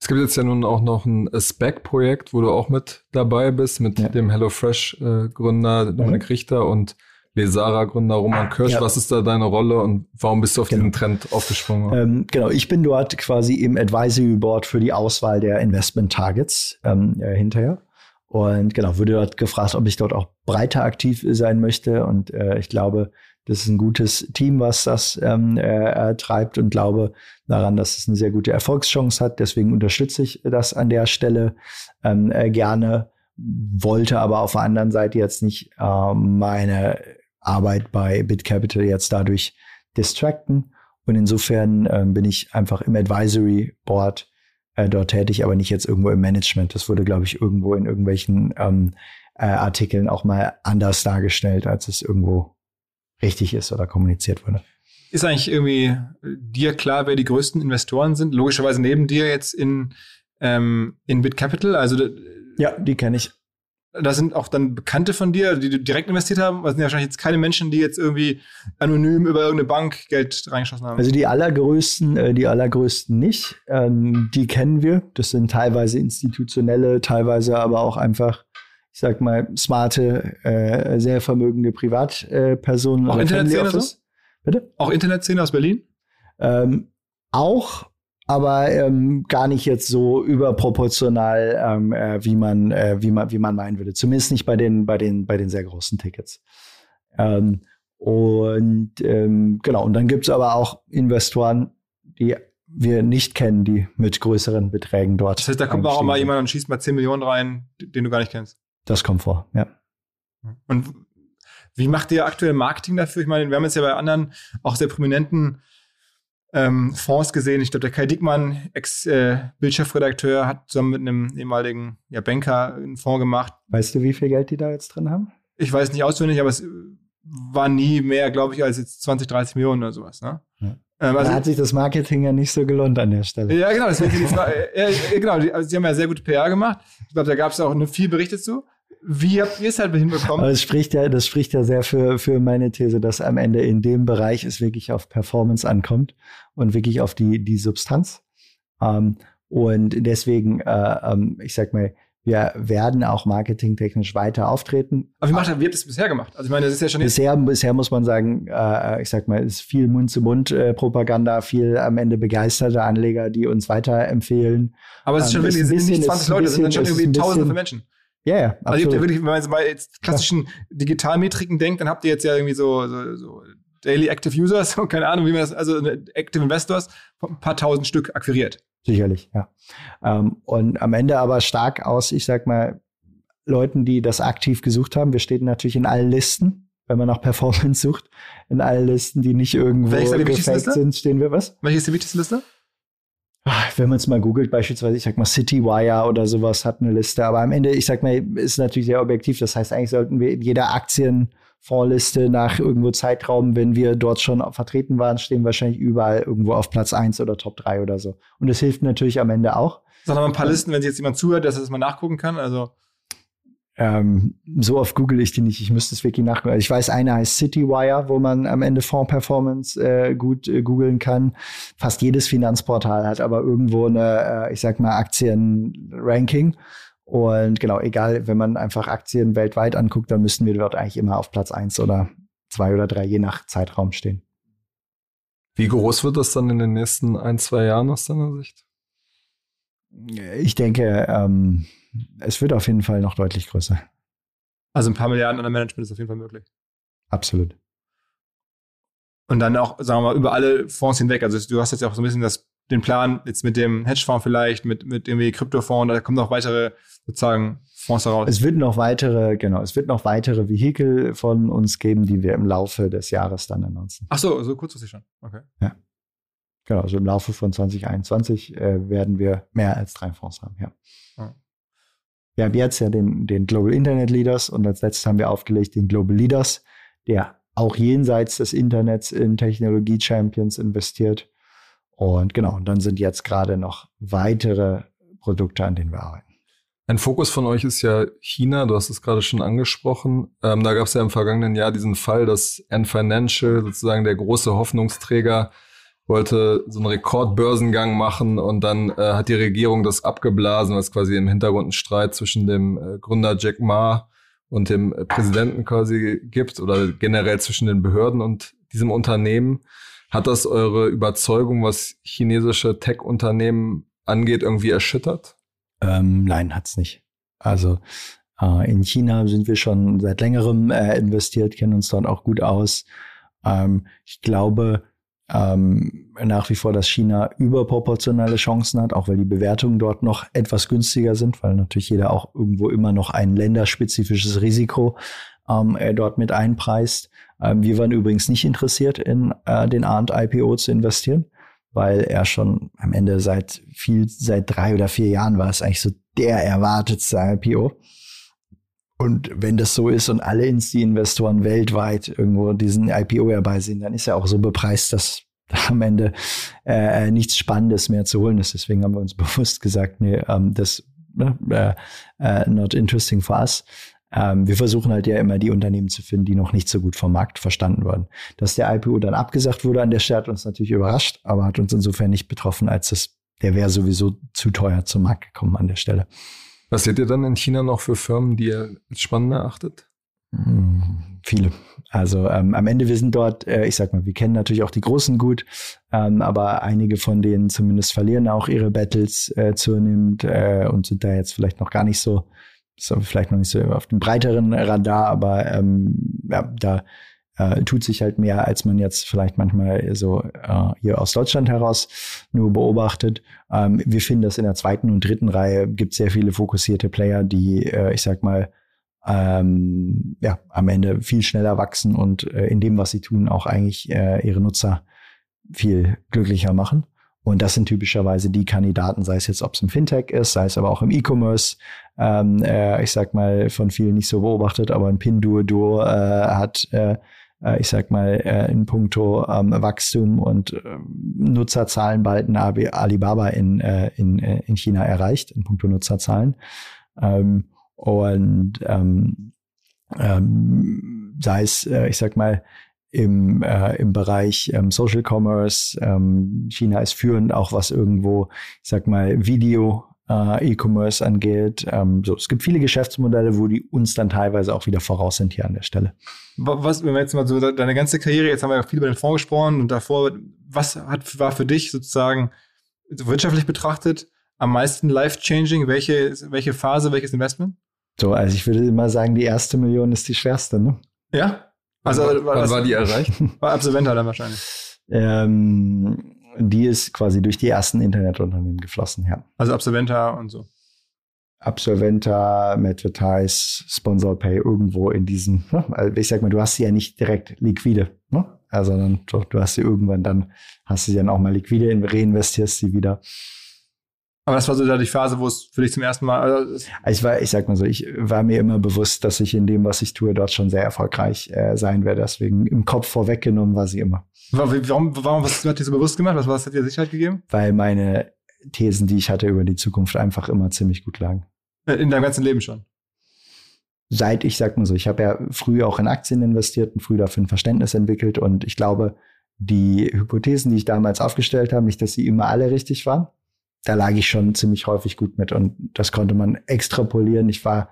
[SPEAKER 1] Es gibt jetzt ja nun auch noch ein Spec-Projekt, wo du auch mit dabei bist, mit ja. dem HelloFresh-Gründer Dominik mhm. Richter und Lesara-Gründer Roman Kirsch. Ja. Was ist da deine Rolle und warum bist du auf genau. diesen Trend aufgesprungen?
[SPEAKER 3] Ähm, genau, ich bin dort quasi im Advisory Board für die Auswahl der Investment Targets ähm, äh, hinterher. Und genau, wurde dort gefragt, ob ich dort auch breiter aktiv sein möchte. Und äh, ich glaube, das ist ein gutes Team, was das ähm, äh, treibt und glaube daran, dass es eine sehr gute Erfolgschance hat. Deswegen unterstütze ich das an der Stelle ähm, äh, gerne, wollte aber auf der anderen Seite jetzt nicht äh, meine Arbeit bei BitCapital jetzt dadurch distracten. Und insofern ähm, bin ich einfach im Advisory Board äh, dort tätig, aber nicht jetzt irgendwo im Management. Das wurde, glaube ich, irgendwo in irgendwelchen ähm, äh, Artikeln auch mal anders dargestellt, als es irgendwo richtig ist oder kommuniziert wurde.
[SPEAKER 2] Ist eigentlich irgendwie dir klar, wer die größten Investoren sind? Logischerweise neben dir jetzt in, ähm, in BitCapital. Also
[SPEAKER 3] ja, die kenne ich
[SPEAKER 2] da sind auch dann Bekannte von dir, die direkt investiert haben. Das sind ja wahrscheinlich jetzt keine Menschen, die jetzt irgendwie anonym über irgendeine Bank Geld reingeschossen haben.
[SPEAKER 3] Also die allergrößten, äh, die allergrößten nicht. Ähm, die kennen wir. Das sind teilweise institutionelle, teilweise aber auch einfach, ich sag mal, smarte, äh, sehr vermögende Privatpersonen.
[SPEAKER 2] auch Internetszene so? Bitte? Auch Internetszene aus Berlin?
[SPEAKER 3] Ähm, auch, aber ähm, gar nicht jetzt so überproportional, ähm, äh, wie man äh, wie man wie man meinen würde. Zumindest nicht bei den bei den bei den sehr großen Tickets. Ähm, und ähm, genau. Und dann gibt's aber auch Investoren, die wir nicht kennen, die mit größeren Beträgen dort.
[SPEAKER 2] Das heißt, da kommt auch mal jemand und schießt mal 10 Millionen rein, den du gar nicht kennst.
[SPEAKER 3] Das kommt vor, ja.
[SPEAKER 2] Und wie macht ihr aktuell Marketing dafür? Ich meine, wir haben jetzt ja bei anderen auch sehr prominenten ähm, Fonds gesehen. Ich glaube, der Kai Dickmann, Ex-Bildchefredakteur, äh, hat zusammen mit einem ehemaligen ja, Banker einen Fonds gemacht.
[SPEAKER 3] Weißt du, wie viel Geld die da jetzt drin haben?
[SPEAKER 2] Ich weiß nicht auswendig, aber es war nie mehr, glaube ich, als jetzt 20, 30 Millionen oder sowas. Ne?
[SPEAKER 3] Ja. Ähm, also, da hat sich das Marketing ja nicht so gelohnt an der Stelle.
[SPEAKER 2] Ja, genau. Deswegen die Frage, äh, genau, die, also sie haben ja sehr gute PR gemacht. Ich glaube, da gab es auch eine viel berichtet zu. Wie habt ihr es halt hinbekommen?
[SPEAKER 3] Aber das spricht ja, das spricht ja sehr für, für meine These, dass am Ende in dem Bereich es wirklich auf Performance ankommt und wirklich auf die, die Substanz. Ähm, und deswegen, äh, ähm, ich sag mal, wir werden auch marketingtechnisch weiter auftreten.
[SPEAKER 2] Aber wie, macht wie habt ihr es bisher gemacht? Also ich meine, das ist ja schon
[SPEAKER 3] bisher, bisher muss man sagen, äh, ich sag mal, ist viel Mund-zu-Mund-Propaganda, viel am Ende begeisterte Anleger, die uns weiterempfehlen.
[SPEAKER 2] Aber es ist schon ähm, wirklich, es sind nicht 20 Leute, es sind dann schon irgendwie Tausende von Menschen.
[SPEAKER 3] Ja, ja.
[SPEAKER 2] Also ihr habt ja wirklich, wenn man jetzt bei jetzt klassischen ja. Digitalmetriken denkt, dann habt ihr jetzt ja irgendwie so, so, so Daily Active Users, keine Ahnung, wie man das, also Active Investors, ein paar tausend Stück akquiriert.
[SPEAKER 3] Sicherlich, ja. Ähm, und am Ende aber stark aus, ich sag mal, Leuten, die das aktiv gesucht haben. Wir stehen natürlich in allen Listen, wenn man nach Performance sucht, in allen Listen, die nicht irgendwo gefaked sind, stehen wir was?
[SPEAKER 2] Welche ist die wichtigste Liste?
[SPEAKER 3] Wenn man es mal googelt, beispielsweise, ich sag mal, Citywire oder sowas hat eine Liste, aber am Ende, ich sag mal, ist natürlich sehr objektiv. Das heißt, eigentlich sollten wir in jeder Aktienfondsliste nach irgendwo Zeitraum, wenn wir dort schon vertreten waren, stehen wahrscheinlich überall irgendwo auf Platz eins oder Top drei oder so. Und das hilft natürlich am Ende auch.
[SPEAKER 2] Sondern ein paar Listen, wenn sich jetzt jemand zuhört, dass er das mal nachgucken kann. Also
[SPEAKER 3] ähm, so oft google ich die nicht. Ich müsste es wirklich nachgucken. Also ich weiß, eine heißt Citywire, wo man am Ende Fonds Performance äh, gut äh, googeln kann. Fast jedes Finanzportal hat aber irgendwo eine, äh, ich sag mal, Aktienranking. Und genau, egal, wenn man einfach Aktien weltweit anguckt, dann müssten wir dort eigentlich immer auf Platz eins oder zwei oder drei, je nach Zeitraum stehen.
[SPEAKER 1] Wie groß wird das dann in den nächsten ein, zwei Jahren aus deiner Sicht?
[SPEAKER 3] Ich denke, ähm, es wird auf jeden Fall noch deutlich größer.
[SPEAKER 2] Also ein paar Milliarden an der Management ist auf jeden Fall möglich.
[SPEAKER 3] Absolut.
[SPEAKER 2] Und dann auch, sagen wir mal, über alle Fonds hinweg. Also du hast jetzt auch so ein bisschen das, den Plan, jetzt mit dem Hedgefonds vielleicht, mit, mit irgendwie Kryptofonds, da kommen noch weitere sozusagen Fonds heraus.
[SPEAKER 3] Es wird noch weitere, genau, es wird noch weitere Vehikel von uns geben, die wir im Laufe des Jahres dann announcen.
[SPEAKER 2] Ach so, so kurzfristig schon. Okay.
[SPEAKER 3] Ja. Genau, also im Laufe von 2021 äh, werden wir mehr als drei Fonds haben, ja. ja. Wir haben jetzt ja den, den Global Internet Leaders und als letztes haben wir aufgelegt den Global Leaders. der auch jenseits des Internets in Technologie-Champions investiert. Und genau, und dann sind jetzt gerade noch weitere Produkte, an denen wir arbeiten.
[SPEAKER 1] Ein Fokus von euch ist ja China, du hast es gerade schon angesprochen. Ähm, da gab es ja im vergangenen Jahr diesen Fall, dass Ant Financial, sozusagen der große Hoffnungsträger, wollte so einen Rekordbörsengang machen und dann äh, hat die Regierung das abgeblasen, was quasi im Hintergrund einen Streit zwischen dem äh, Gründer Jack Ma und dem äh, Präsidenten quasi gibt oder generell zwischen den Behörden und diesem Unternehmen. Hat das eure Überzeugung, was chinesische Tech-Unternehmen angeht, irgendwie erschüttert?
[SPEAKER 3] Ähm, nein, hat's nicht. Also äh, in China sind wir schon seit längerem äh, investiert, kennen uns dort auch gut aus. Ähm, ich glaube ähm, nach wie vor, dass China überproportionale Chancen hat, auch weil die Bewertungen dort noch etwas günstiger sind, weil natürlich jeder auch irgendwo immer noch ein länderspezifisches Risiko ähm, äh, dort mit einpreist. Ähm, wir waren übrigens nicht interessiert, in äh, den Arndt IPO zu investieren weil er schon am Ende seit viel, seit drei oder vier Jahren war es eigentlich so der erwartetste IPO. Und wenn das so ist und alle Insti-Investoren weltweit irgendwo diesen IPO herbeisehen, dann ist er auch so bepreist, dass am Ende äh, nichts Spannendes mehr zu holen ist. Deswegen haben wir uns bewusst gesagt, nee, ähm, das äh, äh, not interesting for us. Ähm, wir versuchen halt ja immer die Unternehmen zu finden, die noch nicht so gut vom Markt verstanden wurden. Dass der IPO dann abgesagt wurde an der Stelle hat uns natürlich überrascht, aber hat uns insofern nicht betroffen, als das, der wäre sowieso zu teuer zum Markt gekommen an der Stelle.
[SPEAKER 1] Was seht ihr dann in China noch für Firmen, die ihr spannend erachtet?
[SPEAKER 3] Hm, viele. Also ähm, am Ende, wir sind dort, äh, ich sag mal, wir kennen natürlich auch die Großen gut, ähm, aber einige von denen zumindest verlieren auch ihre Battles äh, zunehmend äh, und sind da jetzt vielleicht noch gar nicht so aber vielleicht noch nicht so auf dem breiteren Radar, aber ähm, ja, da äh, tut sich halt mehr, als man jetzt vielleicht manchmal so äh, hier aus Deutschland heraus nur beobachtet. Ähm, wir finden, dass in der zweiten und dritten Reihe gibt sehr viele fokussierte Player, die, äh, ich sag mal, ähm, ja, am Ende viel schneller wachsen und äh, in dem, was sie tun, auch eigentlich äh, ihre Nutzer viel glücklicher machen. Und das sind typischerweise die Kandidaten, sei es jetzt, ob es im Fintech ist, sei es aber auch im E-Commerce. Ähm, äh, ich sag mal, von vielen nicht so beobachtet, aber ein Pinduoduo äh, hat, äh, ich sag mal, äh, in puncto ähm, Wachstum und äh, Nutzerzahlen bald ein Alibaba in, äh, in, äh, in China erreicht, in puncto Nutzerzahlen. Ähm, und ähm, ähm, sei es, äh, ich sag mal, im, äh, im Bereich ähm, Social Commerce. Ähm, China ist führend, auch was irgendwo, ich sag mal, Video äh, E-Commerce angeht. Ähm, so, es gibt viele Geschäftsmodelle, wo die uns dann teilweise auch wieder voraus sind hier an der Stelle.
[SPEAKER 2] Was, wenn wir jetzt mal so deine ganze Karriere, jetzt haben wir ja viel über den Fonds gesprochen und davor, was hat, war für dich sozusagen wirtschaftlich betrachtet am meisten life-changing? Welche, welche Phase, welches Investment?
[SPEAKER 3] So, also ich würde immer sagen, die erste Million ist die schwerste, ne?
[SPEAKER 2] Ja?
[SPEAKER 1] Also, wann, war, wann war die erreicht?
[SPEAKER 2] War Absolventer dann wahrscheinlich.
[SPEAKER 3] Ähm, die ist quasi durch die ersten Internetunternehmen geflossen, ja.
[SPEAKER 2] Also Absolventa und so.
[SPEAKER 3] Absolventa, Madvertise, Sponsor Pay irgendwo in diesem, ne? also ich sag mal, du hast sie ja nicht direkt liquide, ne? Also dann, du hast sie irgendwann, dann hast du sie dann auch mal liquide, reinvestierst sie wieder.
[SPEAKER 2] Aber das war so die Phase, wo es für dich zum ersten Mal.
[SPEAKER 3] Also ich war, ich sag mal so, ich war mir immer bewusst, dass ich in dem, was ich tue, dort schon sehr erfolgreich äh, sein werde. Deswegen im Kopf vorweggenommen war sie immer.
[SPEAKER 2] Warum, warum was hat dir so bewusst gemacht? Was, was hat dir Sicherheit gegeben?
[SPEAKER 3] Weil meine Thesen, die ich hatte über die Zukunft, einfach immer ziemlich gut lagen.
[SPEAKER 2] Äh, in deinem ganzen Leben schon?
[SPEAKER 3] Seit ich sag mal so, ich habe ja früh auch in Aktien investiert und früh dafür ein Verständnis entwickelt und ich glaube, die Hypothesen, die ich damals aufgestellt habe, nicht, dass sie immer alle richtig waren, da lag ich schon ziemlich häufig gut mit und das konnte man extrapolieren. Ich war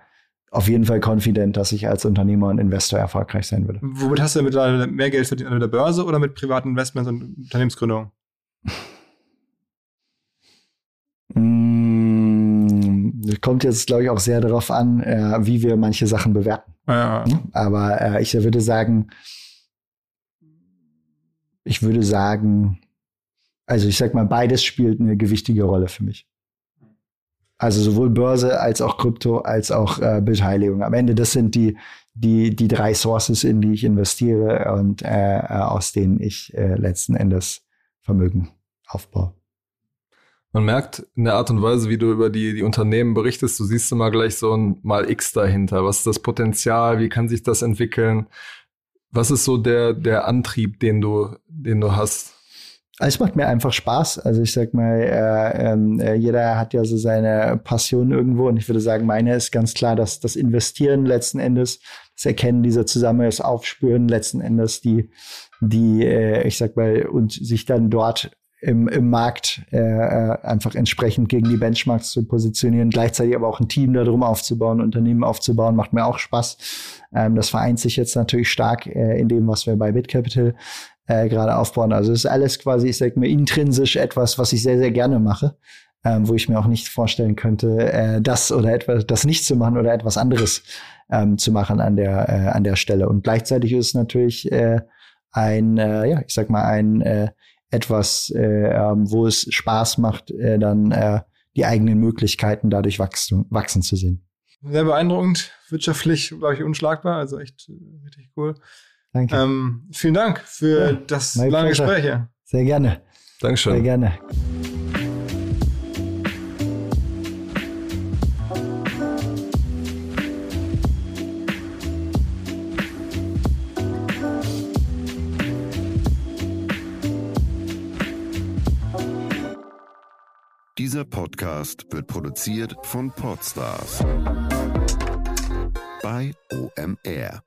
[SPEAKER 3] auf jeden Fall confident, dass ich als Unternehmer und Investor erfolgreich sein würde.
[SPEAKER 2] Womit hast du mittlerweile mehr Geld verdient? An der Börse oder mit privaten Investments und Unternehmensgründungen?
[SPEAKER 3] Mm, kommt jetzt, glaube ich, auch sehr darauf an, äh, wie wir manche Sachen bewerten. Ja. Aber äh, ich würde sagen, ich würde sagen, also ich sag mal, beides spielt eine gewichtige Rolle für mich. Also sowohl Börse als auch Krypto als auch äh, Beteiligung. Am Ende, das sind die, die, die drei Sources, in die ich investiere und äh, äh aus denen ich äh, letzten Endes Vermögen aufbaue.
[SPEAKER 1] Man merkt in der Art und Weise, wie du über die, die Unternehmen berichtest, du siehst immer gleich so ein Mal X dahinter. Was ist das Potenzial? Wie kann sich das entwickeln? Was ist so der, der Antrieb, den du, den du hast?
[SPEAKER 3] Es macht mir einfach Spaß. Also ich sag mal, äh, ähm, äh, jeder hat ja so seine Passion irgendwo und ich würde sagen, meine ist ganz klar, dass das Investieren letzten Endes, das Erkennen dieser Zusammenhänge, das Aufspüren letzten Endes, die, die, äh, ich sag mal, und sich dann dort im, im Markt äh, äh, einfach entsprechend gegen die Benchmarks zu positionieren, gleichzeitig aber auch ein Team darum aufzubauen, Unternehmen aufzubauen, macht mir auch Spaß. Ähm, das vereint sich jetzt natürlich stark äh, in dem, was wir bei BitCapital äh, gerade aufbauen. Also es ist alles quasi, ich sag mal, intrinsisch etwas, was ich sehr, sehr gerne mache, ähm, wo ich mir auch nicht vorstellen könnte, äh, das oder etwas, das nicht zu machen oder etwas anderes ähm, zu machen an der, äh, an der Stelle. Und gleichzeitig ist es natürlich äh, ein, äh, ja, ich sag mal, ein äh, etwas, äh, ähm, wo es Spaß macht, äh, dann äh, die eigenen Möglichkeiten dadurch wachsen, wachsen zu sehen.
[SPEAKER 2] Sehr beeindruckend, wirtschaftlich, glaube ich, unschlagbar, also echt äh, richtig cool.
[SPEAKER 3] Danke.
[SPEAKER 2] Ähm, vielen Dank für ja, das lange Gespräch. Hier.
[SPEAKER 3] Sehr gerne.
[SPEAKER 1] Dankeschön.
[SPEAKER 3] Sehr gerne.
[SPEAKER 4] Dieser Podcast wird produziert von Podstars bei OMR.